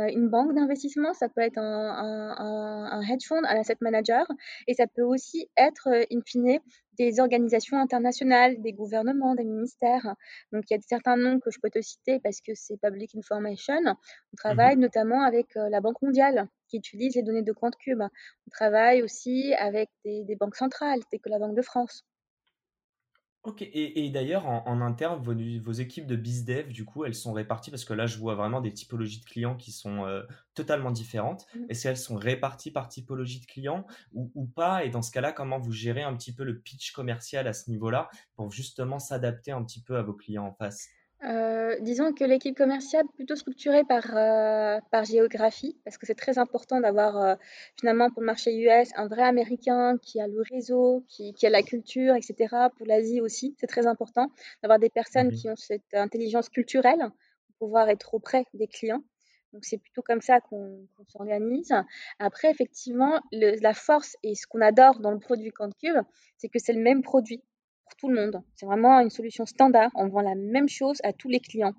une banque d'investissement, ça peut être un, un, hedge fund, un asset manager, et ça peut aussi être, in fine, des organisations internationales, des gouvernements, des ministères. Donc, il y a certains noms que je peux te citer parce que c'est public information. On mmh travaille notamment avec la Banque mondiale qui utilise les données de compte cube. On travaille aussi avec des, des banques centrales, telles que la Banque de France. Ok, et, d'ailleurs, en, interne, vos, équipes de BizDev, du coup, elles sont réparties parce que là, je vois vraiment des typologies de clients qui sont euh, totalement différentes. Mmh. Est-ce qu'elles sont réparties par typologie de clients ou, ou pas? Et dans ce cas-là, comment vous gérez un petit peu le pitch commercial à ce niveau-là pour justement s'adapter un petit peu à vos clients en face? Euh, disons que l'équipe commerciale est plutôt structurée par, euh, par géographie, parce que c'est très important d'avoir euh, finalement pour le marché US un vrai Américain qui a le réseau, qui, qui a la culture, etc. Pour l'Asie aussi, c'est très important d'avoir des personnes qui ont cette intelligence culturelle pour pouvoir être auprès des clients. Donc c'est plutôt comme ça qu'on s'organise. Après, effectivement, la force et ce qu'on adore dans le produit CantCube, c'est que c'est le même produit tout le monde. C'est vraiment une solution standard. On vend la même chose à tous les clients.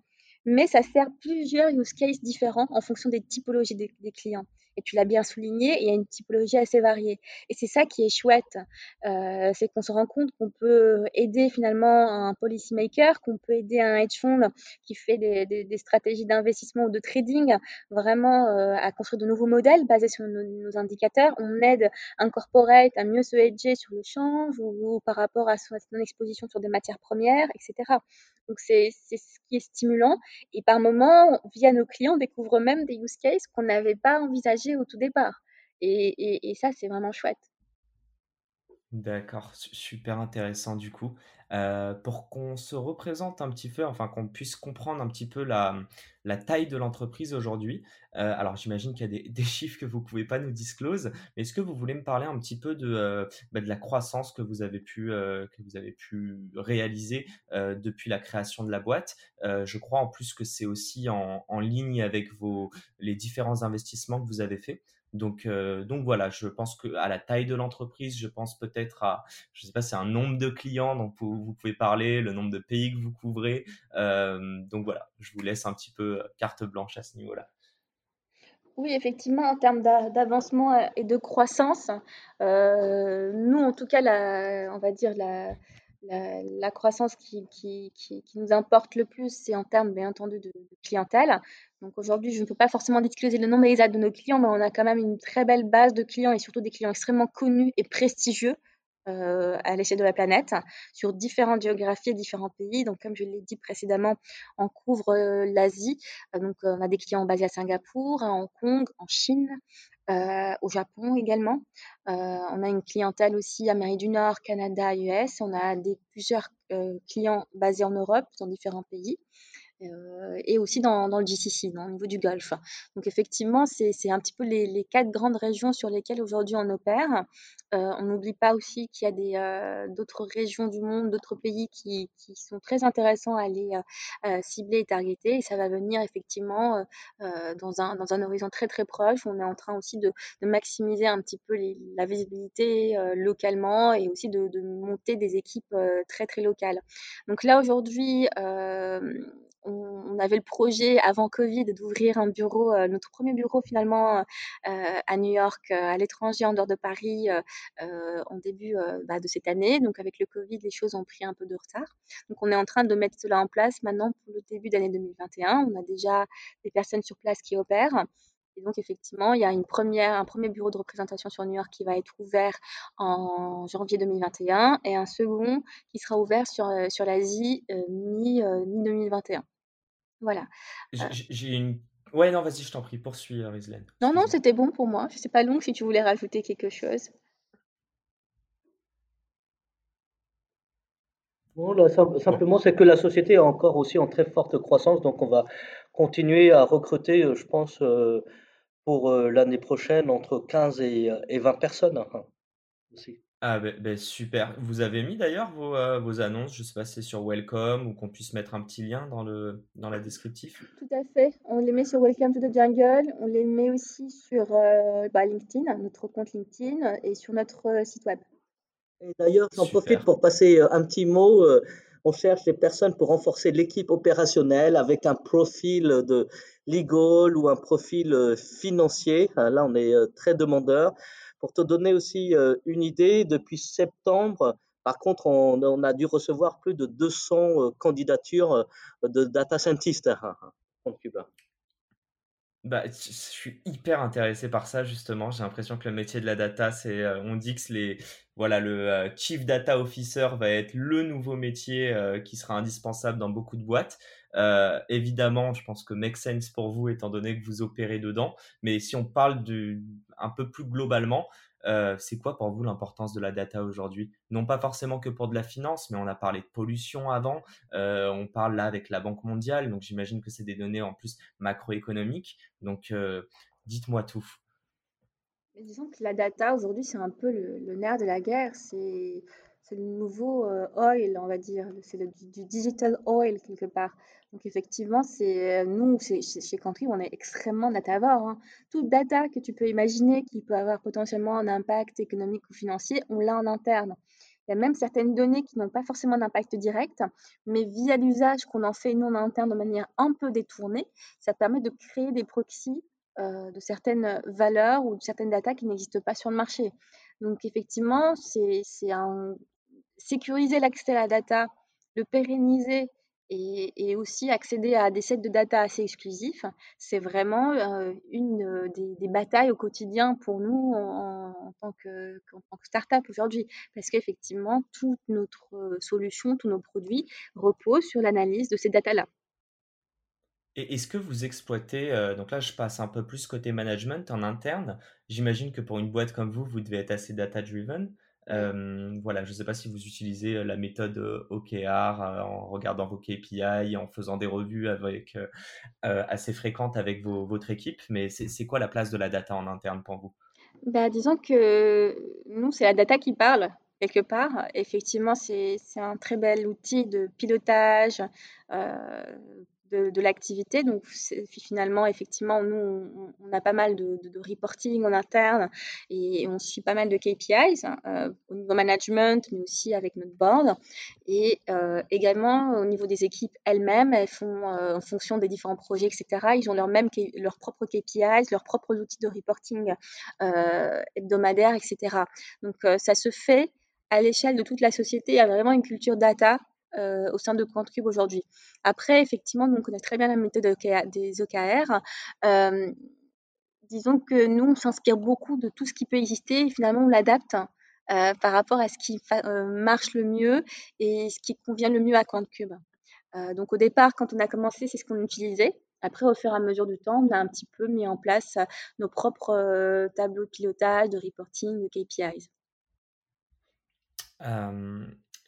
Mais ça sert plusieurs use cases différents en fonction des typologies des clients et tu l'as bien souligné, il y a une typologie assez variée. Et c'est ça qui est chouette, euh, c'est qu'on se rend compte qu'on peut aider finalement un policy maker, qu'on peut aider un hedge fund qui fait des, des, stratégies d'investissement ou de trading, vraiment euh, à construire de nouveaux modèles basés sur nos, indicateurs. On aide un corporate à mieux se hedger sur le change ou, par rapport à son, exposition sur des matières premières, etc. Donc c'est ce qui est stimulant. Et par moments, via nos clients, on découvre même des use cases qu'on n'avait pas envisagés au tout départ. Et, ça, c'est vraiment chouette. D'accord, super intéressant du coup. Euh, pour qu'on se représente un petit peu, enfin qu'on puisse comprendre un petit peu la, taille de l'entreprise aujourd'hui. Euh, alors j'imagine qu'il y a des, chiffres que vous ne pouvez pas nous disclose, mais est-ce que vous voulez me parler un petit peu de, euh, bah, la croissance que vous avez pu, réaliser depuis la création de la boîte? Je crois en plus que c'est aussi en, ligne avec les différents investissements que vous avez faits. Donc, euh, donc voilà, je pense que à la taille de l'entreprise, je pense peut-être à, je sais pas, c'est un nombre de clients dont vous, pouvez parler, le nombre de pays que vous couvrez. Euh, donc voilà, je vous laisse un petit peu euh, carte blanche à ce niveau-là. Oui, effectivement, en termes d'avancement et de croissance, nous, en tout cas, la, on va dire la, la, croissance qui, nous importe le plus, c'est en termes, bien entendu, de, clientèle. Donc aujourd'hui, je ne peux pas forcément discloser le nombre exact de nos clients, mais on a quand même une très belle base de clients et surtout des clients extrêmement connus et prestigieux euh, à l'échelle de la planète sur différentes géographies et différents pays. Donc, comme je l'ai dit précédemment, on couvre euh, l'Asie. Euh, donc, on a des clients basés à Singapour, à Hong Kong, en Chine, euh, au Japon également. Euh, on a une clientèle aussi Amérique du Nord, Canada, US. On a des, plusieurs clients basés en Europe, dans différents pays. Euh, et aussi dans, le GCC, au niveau du Golfe. Donc effectivement, c'est un petit peu les, quatre grandes régions sur lesquelles aujourd'hui on opère. Euh, on n'oublie pas aussi qu'il y a euh, d'autres régions du monde, d'autres pays qui, sont très intéressants à aller cibler et targeter. Et ça va venir effectivement dans, un, horizon très très proche. On est en train aussi de, maximiser un petit peu la visibilité localement et aussi de, monter des équipes très très locales. Donc là aujourd'hui, on, avait le projet avant Covid d'ouvrir un bureau, euh, notre premier bureau finalement euh, à New York, euh, à l'étranger, en dehors de Paris, en début bah, de cette année. Donc avec le Covid, les choses ont pris un peu de retard. Donc on est en train de mettre cela en place maintenant pour le début d'année 2021. On a déjà des personnes sur place qui opèrent. Et donc, effectivement, il y a une première, un premier bureau de représentation sur New York qui va être ouvert en janvier 2021 et un second qui sera ouvert sur, sur l'Asie mi-2021. Voilà. Euh j'ai une. Ouais, non, vas-y, je t'en prie, poursuis, euh, Rizlen. Non, non, c'était bon pour moi. C'est pas long si tu voulais rajouter quelque chose. simplement, c'est que la société est encore aussi en très forte croissance, donc on va continuer à recruter, je pense, pour l'année prochaine entre 15 et, 20 personnes hein, aussi. Ah ben, ben, super. Vous avez mis d'ailleurs vos, euh, vos annonces, je ne sais pas si c'est sur Welcome ou qu'on puisse mettre un petit lien dans, le, dans la descriptif. Tout à fait. On les met sur Welcome to the Jungle. On les met aussi sur euh, bah, LinkedIn, notre compte LinkedIn et sur notre euh, site web. Et d'ailleurs, j'en profite pour passer un petit mot. On cherche des personnes pour renforcer l'équipe opérationnelle avec un profil de legal ou un profil financier. Là, on est très demandeur. Pour te donner aussi euh, une idée, depuis septembre, par contre, on, a dû recevoir plus de 200 euh, candidatures euh, de data scientists hein, hein, en Cuba. Bah, je suis hyper intéressé par ça justement. J'ai l'impression que le métier de la data, c'est, on dit que les, voilà, le chief data officer va être le nouveau métier qui sera indispensable dans beaucoup de boîtes. Évidemment, je pense que make sense pour vous étant donné que vous opérez dedans. Mais si on parle du, un peu plus globalement, euh, c'est quoi pour vous l'importance de la data aujourd'hui? Non pas forcément que pour de la finance, mais on a parlé de pollution avant, euh, on parle là avec la Banque mondiale, donc j'imagine que c'est des données en plus macroéconomiques. Donc euh, dites-moi tout. disons que la data aujourd'hui, c'est un peu le, nerf de la guerre. C'est le nouveau oil, on va dire. C'est du digital oil quelque part. Donc effectivement, c'est euh, nous, chez, chez Country, on est extrêmement datavore. Hein. Toute data que tu peux imaginer qui peut avoir potentiellement un impact économique ou financier, on l'a en interne. Il y a même certaines données qui n'ont pas forcément d'impact direct, mais via l'usage qu'on en fait nous en interne de manière un peu détournée, ça permet de créer des proxys euh, de certaines valeurs ou de certaines data qui n'existent pas sur le marché. Donc effectivement, c'est un sécuriser l'accès à la data, le pérenniser et, aussi accéder à des sets de data assez exclusifs, c'est vraiment euh, une des, batailles au quotidien pour nous en, tant que, start-up aujourd'hui. Parce qu'effectivement, toute notre solution, tous nos produits reposent sur l'analyse de ces datas-là. Et est-ce que vous exploitez, euh, donc là je passe un peu plus côté management en interne, j'imagine que pour une boîte comme vous, vous devez être assez data-driven. Euh, voilà, je ne sais pas si vous utilisez euh, la méthode euh, OKR en regardant vos KPI, en faisant des revues avec, assez fréquentes avec votre équipe, mais c'est quoi la place de la data en interne pour vous? Bah, Disons que nous, c'est la data qui parle quelque part. Effectivement, c'est un très bel outil de pilotage, de, l'activité. Donc finalement, effectivement, nous, on, a pas mal de, reporting en interne et on suit pas mal de KPIs hein, euh, au niveau management, mais aussi avec notre board. Et euh, également au niveau des équipes elles-mêmes, elles font euh, en fonction des différents projets, etc. Ils ont leur même leurs propres KPIs, leurs propres outils de reporting hebdomadaire, etc. Donc ça se fait à l'échelle de toute la société. Il y a vraiment une culture data euh, au sein de QuantCube aujourd'hui. Après, effectivement, nous, on connaît très bien la méthode des OKR. Euh, disons que nous, on s'inspire beaucoup de tout ce qui peut exister et finalement, on l'adapte euh, par rapport à ce qui marche le mieux et ce qui convient le mieux à QuantCube. donc, au départ, quand on a commencé, c'est ce qu'on utilisait. Après, au fur et à mesure du temps, on a un petit peu mis en place nos propres tableaux de pilotage, de reporting, de KPIs.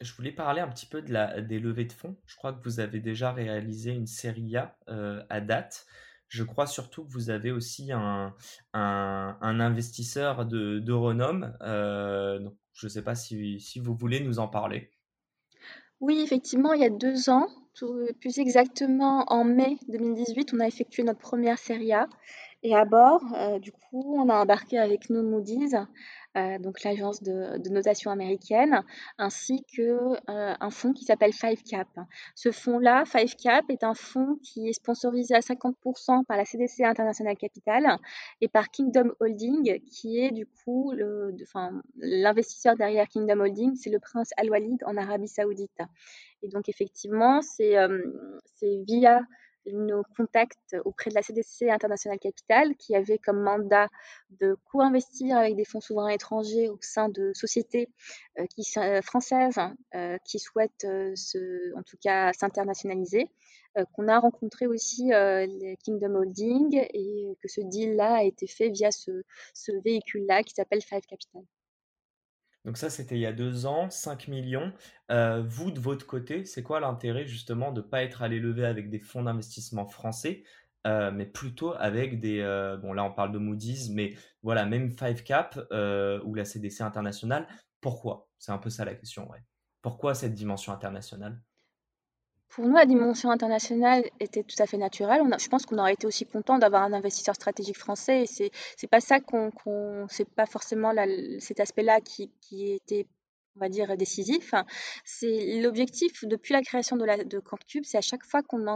Je voulais parler un petit peu de la, des levées de fonds. Je crois que vous avez déjà réalisé une série A euh, à date. Je crois surtout que vous avez aussi un, un, investisseur de, de renom. Euh, je ne sais pas si, si, vous voulez nous en parler. Oui, effectivement, il y a deux ans, plus exactement en mai 2018, on a effectué notre première série A. Et à bord, euh, du coup, on a embarqué avec nous Moody's euh, donc l'agence de, notation américaine, ainsi que euh, un fonds qui s'appelle 5Cap. Ce fonds-là, 5Cap, est un fonds qui est sponsorisé à 50% par la CDC International Capital et par Kingdom Holding, qui est du coup l'investisseur derrière Kingdom Holding, c'est le prince Al Walid en Arabie Saoudite. Et donc effectivement, c'est euh, via nos contacts auprès de la CDC International Capital qui avait comme mandat de co-investir avec des fonds souverains étrangers au sein de sociétés euh, euh, françaises euh, qui souhaitent en tout cas s'internationaliser, qu'on a rencontré aussi les Kingdom Holding et que ce deal-là a été fait via ce, ce véhicule-là qui s'appelle Five Capital. Donc ça, c'était il y a deux ans, 5 millions. Euh, vous, de votre côté, c'est quoi l'intérêt justement de ne pas être allé lever avec des fonds d'investissement français, euh, mais plutôt avec des... Euh, bon, là, on parle de Moody's, mais voilà, même 5Cap ou la CDC internationale. Pourquoi? C'est un peu ça la question, ouais. Pourquoi cette dimension internationale? Pour nous, la dimension internationale était tout à fait naturelle. Je pense qu'on aurait été aussi content d'avoir un investisseur stratégique français. Et c'est c'est pas ça qu'on c'est pas forcément cet aspect-là qui, qui était on va dire décisif. C'est l'objectif depuis la création de, la, de c'est à chaque fois qu'on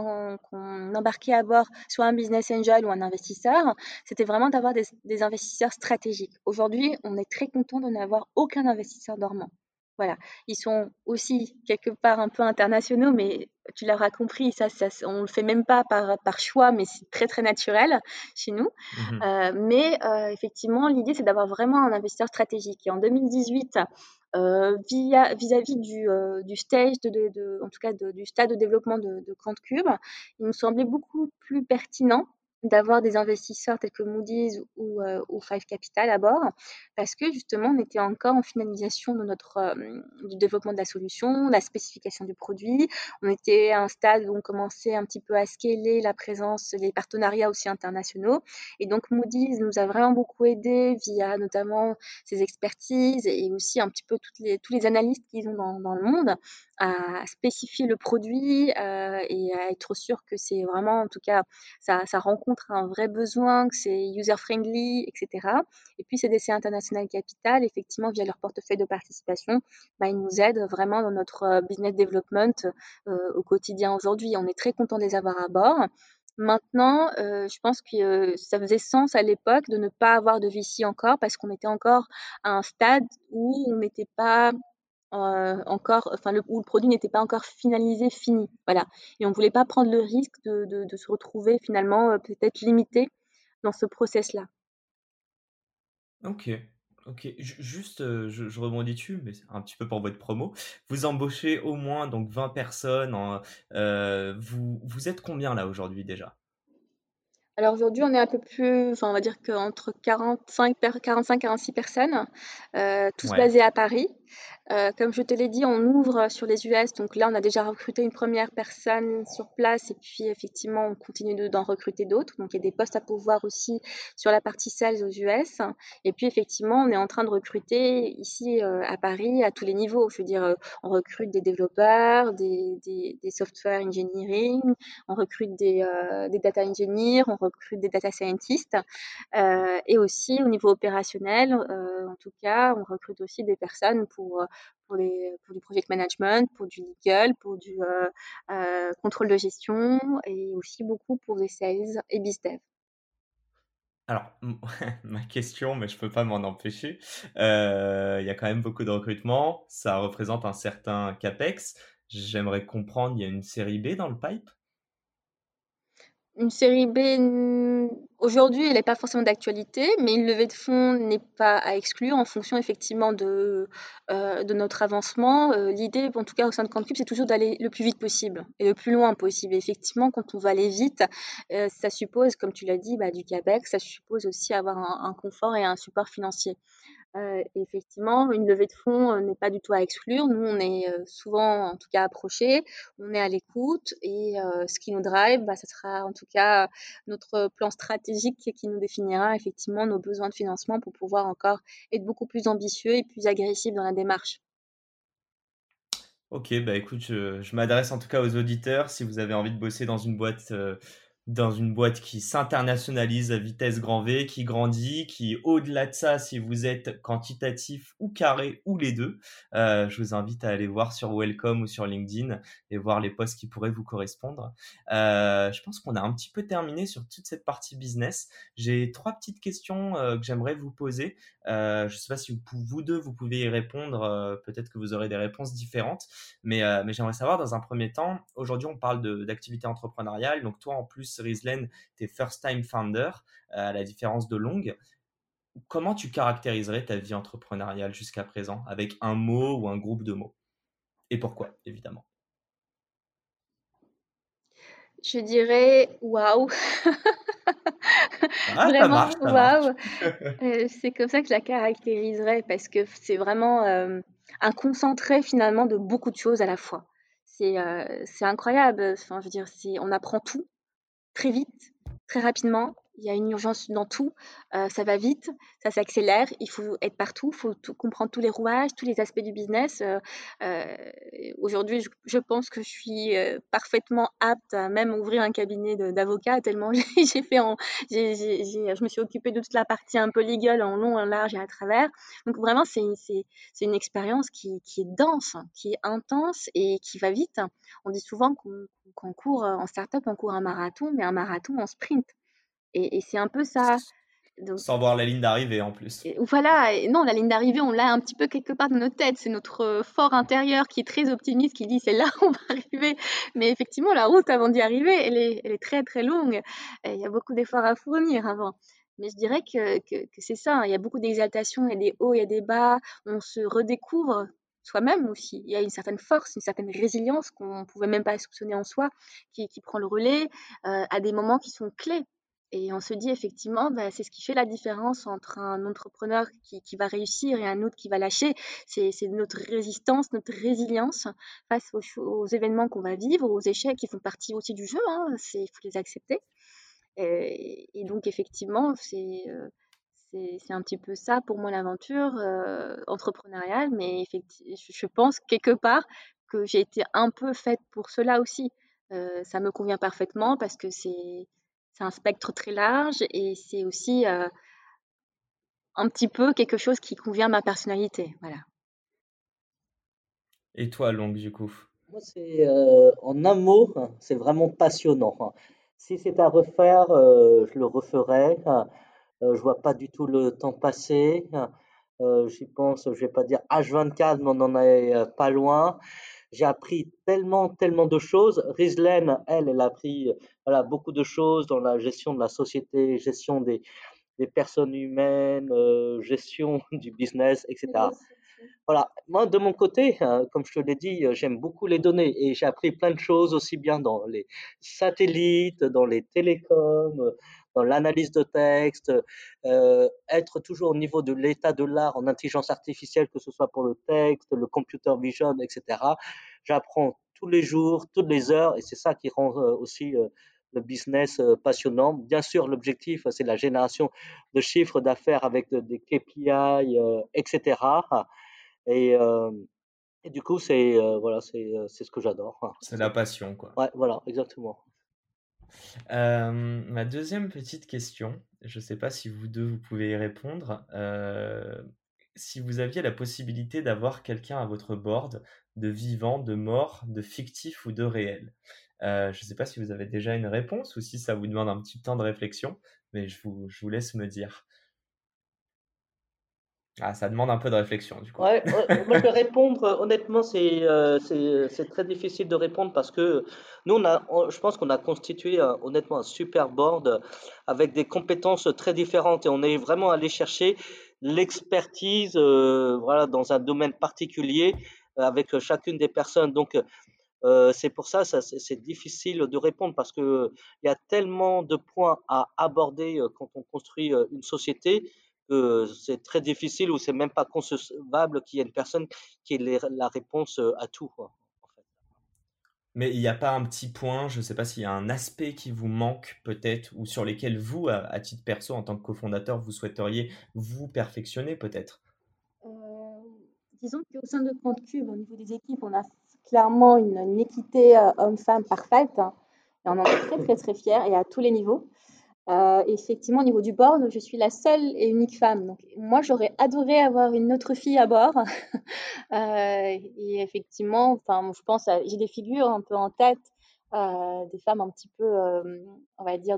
embarquait à bord soit un business angel ou un investisseur, c'était vraiment d'avoir des, des investisseurs stratégiques. Aujourd'hui, on est très content de n'avoir aucun investisseur dormant. Voilà, ils sont aussi quelque part un peu internationaux, mais tu l'auras compris, ça, ça on ne le fait même pas par, par choix, mais c'est très très naturel chez nous. Mmh euh, mais euh, effectivement, l'idée c'est d'avoir vraiment un investisseur stratégique. Et en 2018, euh, via, vis-à-vis du, du stage, de, de, en tout cas du stade de développement de, de Cube, il nous semblait beaucoup plus pertinent d'avoir des investisseurs tels que Moody's ou, euh, ou Five Capital à bord, parce que justement, on était encore en finalisation de notre, euh, du développement de la solution, la spécification du produit. On était à un stade où on commençait un petit peu à scaler la présence, les partenariats aussi internationaux. Et donc, Moody's nous a vraiment beaucoup aidé via notamment ses expertises et aussi un petit peu toutes les, tous les analystes qu'ils ont dans, dans le monde à spécifier le produit euh, et à être sûr que c'est vraiment, en tout cas, ça, ça rencontre un vrai besoin, que c'est user-friendly, etc. Et puis CDC International Capital, effectivement, via leur portefeuille de participation, bah, ils nous aident vraiment dans notre euh, business development euh, au quotidien aujourd'hui. On est très content de les avoir à bord. Maintenant, euh, je pense que ça faisait sens à l'époque de ne pas avoir de VC encore parce qu'on était encore à un stade où on n'était pas euh, encore, enfin, le, où le produit n'était pas encore finalisé, fini. Voilà. Et on ne voulait pas prendre le risque de, de, de se retrouver finalement euh, peut-être limité dans ce process-là. Ok. Ok, juste, euh, je, je, rebondis dessus, mais c'est un petit peu pour votre promo. Vous embauchez au moins donc 20 personnes. En, vous, vous êtes combien là aujourd'hui déjà? Alors aujourd'hui, on est un peu plus, enfin, on va dire qu'entre 45, 45 46 personnes, tous basés à Paris. Euh, comme je te l'ai dit, on ouvre sur les US. Donc là, on a déjà recruté une première personne sur place et puis effectivement, on continue d'en recruter d'autres. Donc il y a des postes à pouvoir aussi sur la partie sales aux US. Et puis effectivement, on est en train de recruter ici euh, à Paris à tous les niveaux. Je veux dire, on recrute des développeurs, des, software engineering, on recrute des, data engineers, on recrute des data scientists euh, et aussi au niveau opérationnel, euh, en tout cas, on recrute aussi des personnes pour pour, les, pour du project management, pour du legal, pour du euh, contrôle de gestion et aussi beaucoup pour des sales et dev. Alors, ma question, mais je peux pas m'en empêcher. Il y a quand même beaucoup de recrutement. Ça représente un certain CAPEX. J'aimerais comprendre, il y a une série B dans le pipe? Une série B, aujourd'hui, elle n'est pas forcément d'actualité, mais une levée de fonds n'est pas à exclure en fonction effectivement de, euh, de notre avancement. Euh, l'idée, en tout cas au sein de CampCube, c'est toujours d'aller le plus vite possible et le plus loin possible. effectivement, quand on va aller vite, euh, ça suppose, comme tu l'as dit, bah, du CAPEX, ça suppose aussi avoir un confort et un support financier. Euh, effectivement, une levée de fonds euh, n'est pas du tout à exclure. Nous, on est euh, souvent, en tout cas, approchés, on est à l'écoute et ce qui nous drive, bah, ce sera en tout cas notre plan stratégique qui nous définira effectivement nos besoins de financement pour pouvoir encore être beaucoup plus ambitieux et plus agressifs dans la démarche. Ok, bah écoute, je, m'adresse en tout cas aux auditeurs. Si vous avez envie de bosser dans une boîte dans une boîte qui s'internationalise à vitesse grand V, qui grandit, qui au-delà de ça, si vous êtes quantitatif ou carré ou les deux, euh, je vous invite à aller voir sur Welcome ou sur LinkedIn et voir les posts qui pourraient vous correspondre. Euh, je pense qu'on a un petit peu terminé sur toute cette partie business. J'ai trois petites questions euh, que j'aimerais vous poser. je ne sais pas si vous, vous, deux, vous pouvez y répondre. Peut-être que vous aurez des réponses différentes. Mais, mais j'aimerais savoir, dans un premier temps, aujourd'hui, on parle d'activité entrepreneuriale. Donc toi, en plus, Rizlen, tu es first time founder, euh, à la différence de Long. Comment tu caractériserais ta vie entrepreneuriale jusqu'à présent avec un mot ou un groupe de mots? Et pourquoi, évidemment? Je dirais waouh Ah, vraiment, waouh. c'est comme ça que je la caractériserais parce que c'est vraiment un concentré finalement de beaucoup de choses à la fois. C'est c'est incroyable. Enfin, je veux dire, on apprend tout très vite, très rapidement il y a une urgence dans tout, euh, ça va vite, ça s'accélère, il faut être partout, il faut comprendre tous les rouages, tous les aspects du business. Euh, euh, aujourd'hui, je, pense que je suis parfaitement apte à même ouvrir un cabinet d'avocat, tellement j'ai fait je me suis occupée de toute la partie un peu legal en long, en large et à travers. Donc vraiment, c'est une expérience qui, est dense, qui est intense et qui va vite. On dit souvent qu'on court en start-up, on court un marathon, mais un marathon en sprint. Et, c'est un peu ça. Sans voir la ligne d'arrivée en plus. voilà, non, la ligne d'arrivée, on l'a un petit peu quelque part dans nos têtes. C'est notre euh, fort intérieur qui est très optimiste, qui dit c'est là on va arriver. Mais effectivement, la route avant d'y arriver, elle est, elle est, très très longue. il y a beaucoup d'efforts à fournir avant. Mais je dirais que, que, que c'est ça, il y a beaucoup d'exaltation, il y a des hauts, il y a des bas, on se redécouvre soi-même aussi. Il y a une certaine force, une certaine résilience qu'on ne pouvait même pas soupçonner en soi, qui, qui prend le relais euh, à des moments qui sont clés. Et on se dit effectivement, bah, c'est ce qui fait la différence entre un entrepreneur qui, va réussir et un autre qui va lâcher. C'est notre résistance, notre résilience face aux, événements qu'on va vivre, aux échecs qui font partie aussi du jeu. Hein, il faut les accepter. Et, donc effectivement, c'est euh, c'est un petit peu ça pour moi l'aventure euh, entrepreneuriale. Mais effectivement, je pense quelque part que j'ai été un peu faite pour cela aussi. Euh, ça me convient parfaitement parce que c'est c'est un spectre très large et c'est aussi euh, un petit peu quelque chose qui convient à ma personnalité. Voilà. Et toi, Long, du coup? Moi, c'est euh, en un mot, c'est vraiment passionnant. Si c'est à refaire, euh, je le referais. je vois pas du tout le temps passer. J'y pense, je vais pas dire H24, mais on n'en est pas loin. J'ai appris tellement, tellement de choses. Rizlen, elle, elle a appris voilà, beaucoup de choses dans la gestion de la société, gestion des, des personnes humaines, euh, gestion du business, etc. Voilà, moi de mon côté, hein, comme je te l'ai dit, j'aime beaucoup les données et j'ai appris plein de choses aussi bien dans les satellites, dans les télécoms, dans l'analyse de texte, euh, être toujours au niveau de l'état de l'art en intelligence artificielle, que ce soit pour le texte, le computer vision, etc. J'apprends tous les jours, toutes les heures, et c'est ça qui rend euh, aussi euh, le business passionnant. Bien sûr, l'objectif, c'est la génération de chiffres d'affaires avec des KPI, etc. Et, et, du coup, c'est voilà, c'est ce que j'adore. C'est la passion, quoi. Ouais, voilà, exactement. Euh, ma deuxième petite question, je ne sais pas si vous deux vous pouvez y répondre. Euh, si vous aviez la possibilité d'avoir quelqu'un à votre board, de vivant, de mort, de fictif ou de réel, euh, je ne sais pas si vous avez déjà une réponse ou si ça vous demande un petit temps de réflexion, mais je vous, je vous laisse me dire. Ah, ça demande un peu de réflexion, du coup. Ouais, je vais répondre, euh, honnêtement, c'est euh, très difficile de répondre parce que nous, on a, je pense qu'on a constitué honnêtement un super board avec des compétences très différentes et on est vraiment allé chercher l'expertise euh, voilà, dans un domaine particulier avec chacune des personnes. Donc, c'est pour ça, ça c'est difficile de répondre parce que il y a tellement de points à aborder quand on construit une société c'est très difficile ou c'est même pas concevable qu'il y ait une personne qui ait la réponse à tout. Mais il n'y a pas un petit point, je ne sais pas s'il y a un aspect qui vous manque peut-être, ou sur lesquels vous, à, titre perso, en tant que cofondateur, vous souhaiteriez vous perfectionner peut-être? Euh, Disons qu'au sein de Cube, au niveau des équipes, on a clairement une, équité homme-femme parfaite. Hein, et on en est très très très fiers et à tous les niveaux. Euh, effectivement, au niveau du board, je suis la seule et unique femme. Donc, moi, j'aurais adoré avoir une autre fille à bord. euh, et effectivement, enfin, je pense, j'ai des figures un peu en tête, euh, des femmes un petit peu, on va dire,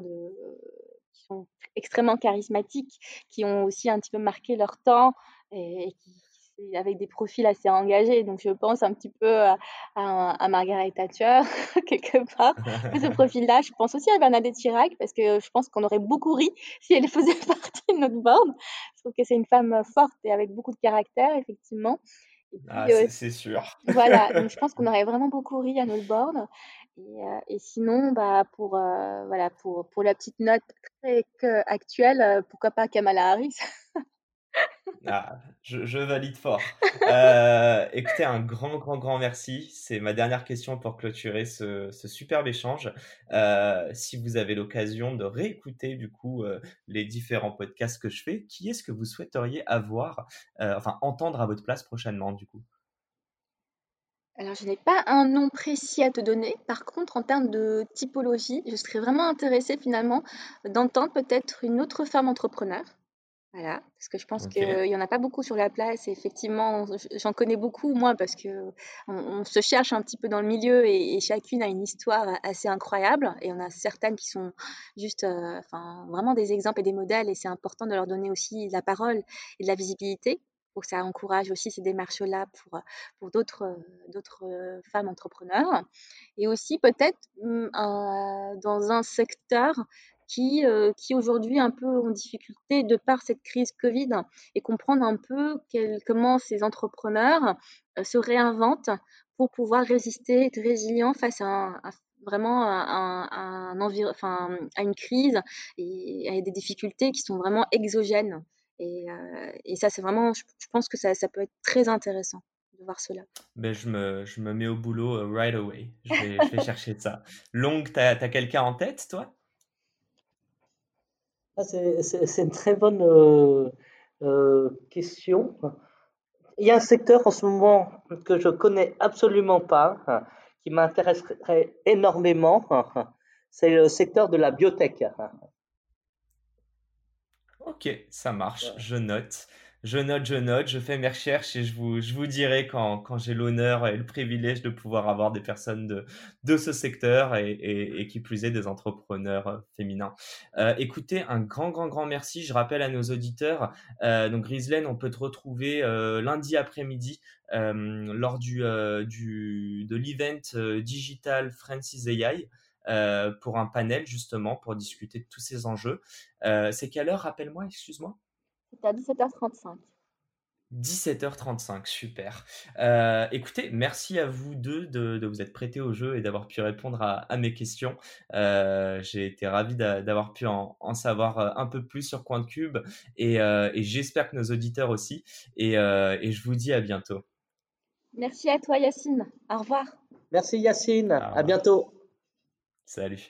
qui sont extrêmement charismatiques, qui ont aussi un petit peu marqué leur temps et qui, avec des profils assez engagés. Donc, je pense un petit peu à, à, Margaret Thatcher, quelque part. ce profil-là, je pense aussi à Bernadette Chirac, parce que je pense qu'on aurait beaucoup ri si elle faisait partie de notre board. Je trouve que c'est une femme forte et avec beaucoup de caractère, effectivement. ah, euh, c'est sûr. Voilà, donc je pense qu'on aurait vraiment beaucoup ri à notre board. Et, sinon, bah, pour, voilà, pour, pour la petite note très actuelle, pourquoi pas Kamala Harris? Ah, je, valide fort. Euh, écoutez, un grand, grand, grand merci. C'est ma dernière question pour clôturer ce, superbe échange. Euh, si vous avez l'occasion de réécouter du coup euh, les différents podcasts que je fais, qui est-ce que vous souhaiteriez avoir, enfin entendre à votre place prochainement du coup? Alors, je n'ai pas un nom précis à te donner. Par contre, en termes de typologie, je serais vraiment intéressée finalement d'entendre peut-être une autre femme entrepreneur voilà, parce que je pense qu'il y en a pas beaucoup sur la place et effectivement, j'en connais beaucoup moi parce qu'on on se cherche un petit peu dans le milieu et chacune a une histoire assez incroyable et on a certaines qui sont juste, euh, enfin, vraiment des exemples et des modèles et c'est important de leur donner aussi la parole et de la visibilité. Pour que ça encourage aussi ces démarches-là pour, pour d'autres, d'autres, femmes entrepreneurs et aussi peut-être, mmh, dans un secteur qui, euh, qui aujourd'hui un peu en difficulté de par cette crise Covid et comprendre un peu comment ces entrepreneurs euh, se réinventent pour pouvoir résister, être résilients face à, vraiment à, une crise et à des difficultés qui sont vraiment exogènes. Et, euh, ça, c'est vraiment, je, pense que ça, peut être très intéressant de voir cela. Ben, je, me, je me mets au boulot right away. Je vais, chercher ça. Long, tu as quelqu'un en tête, toi? Ah, c'est une très bonne euh, euh, question. Il y a un secteur en ce moment que je connais absolument pas, qui m'intéresserait énormément. C'est le secteur de la biotech. Ok, ça marche, je note je note, je note, je fais mes recherches et je vous, je vous dirai quand, quand j'ai l'honneur et le privilège de pouvoir avoir des personnes de, de ce secteur et, et, qui plus est des entrepreneurs euh, féminins. Euh, écoutez, un grand, grand, grand merci. Je rappelle à nos auditeurs, euh, donc Griselaine, on peut te retrouver euh, lundi après-midi euh, lors du, du, de l'event digital Francis AI. pour un panel justement pour discuter de tous ces enjeux. C'est quelle heure, rappelle-moi, excuse-moi? C'est à 17h35. 17h35, super. Euh, écoutez, merci à vous deux de, vous être prêtés au jeu et d'avoir pu répondre à, mes questions. Euh, j'ai été ravi d'avoir pu en, savoir euh, un peu plus sur Coin de Cube et, j'espère que nos auditeurs aussi. Et, et, je vous dis à bientôt. Merci à toi Yacine. Au revoir. Merci Yacine. À bientôt. Salut.